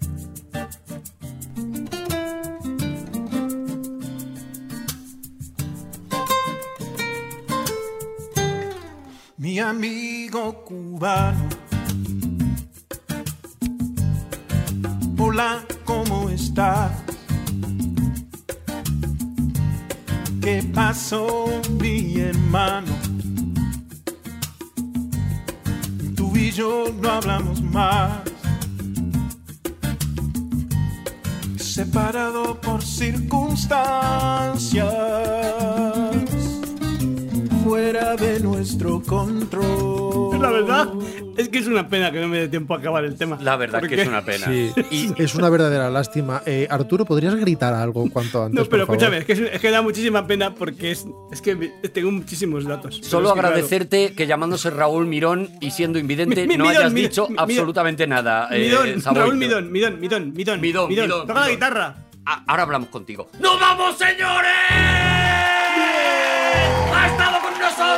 Mi amigo cubano. Hola, ¿cómo estás? ¿Qué pasó, mi hermano? Tú y yo no hablamos más. Separado por circunstancias fuera de nuestro control. La verdad es que es una pena que no me dé tiempo a acabar el tema. La verdad que Porque- es una pena. Sí, Y es una verdadera lástima. Eh, Arturo, ¿podrías gritar algo cuanto antes? No, pero por favor? escúchame, es que, es, es que da muchísima pena porque es, es que tengo muchísimos datos. Solo que, claro, agradecerte que llamándose Raúl Mirón y siendo invidente Mi- mi- no Midón, hayas Midón, dicho Midón. absolutamente nada. eh. Raúl Midón, Midón, Midón, Midón. Midón, Midón, Toca la guitarra. Ah, ahora hablamos contigo. ¡Nos vamos, señores!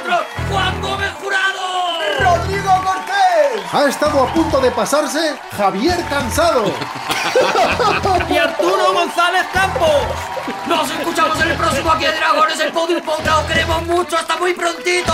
¡Ha estado con nosotros Juan Gómez Jurado! ¡Rodrigo Cortés! Ha estado a punto de pasarse Javier Cansado. ¡Y Arturo González Campos! ¡Nos escuchamos en el próximo Aquí hay Dragones, el Podium Podcast! ¡Os queremos mucho! ¡Hasta muy prontito!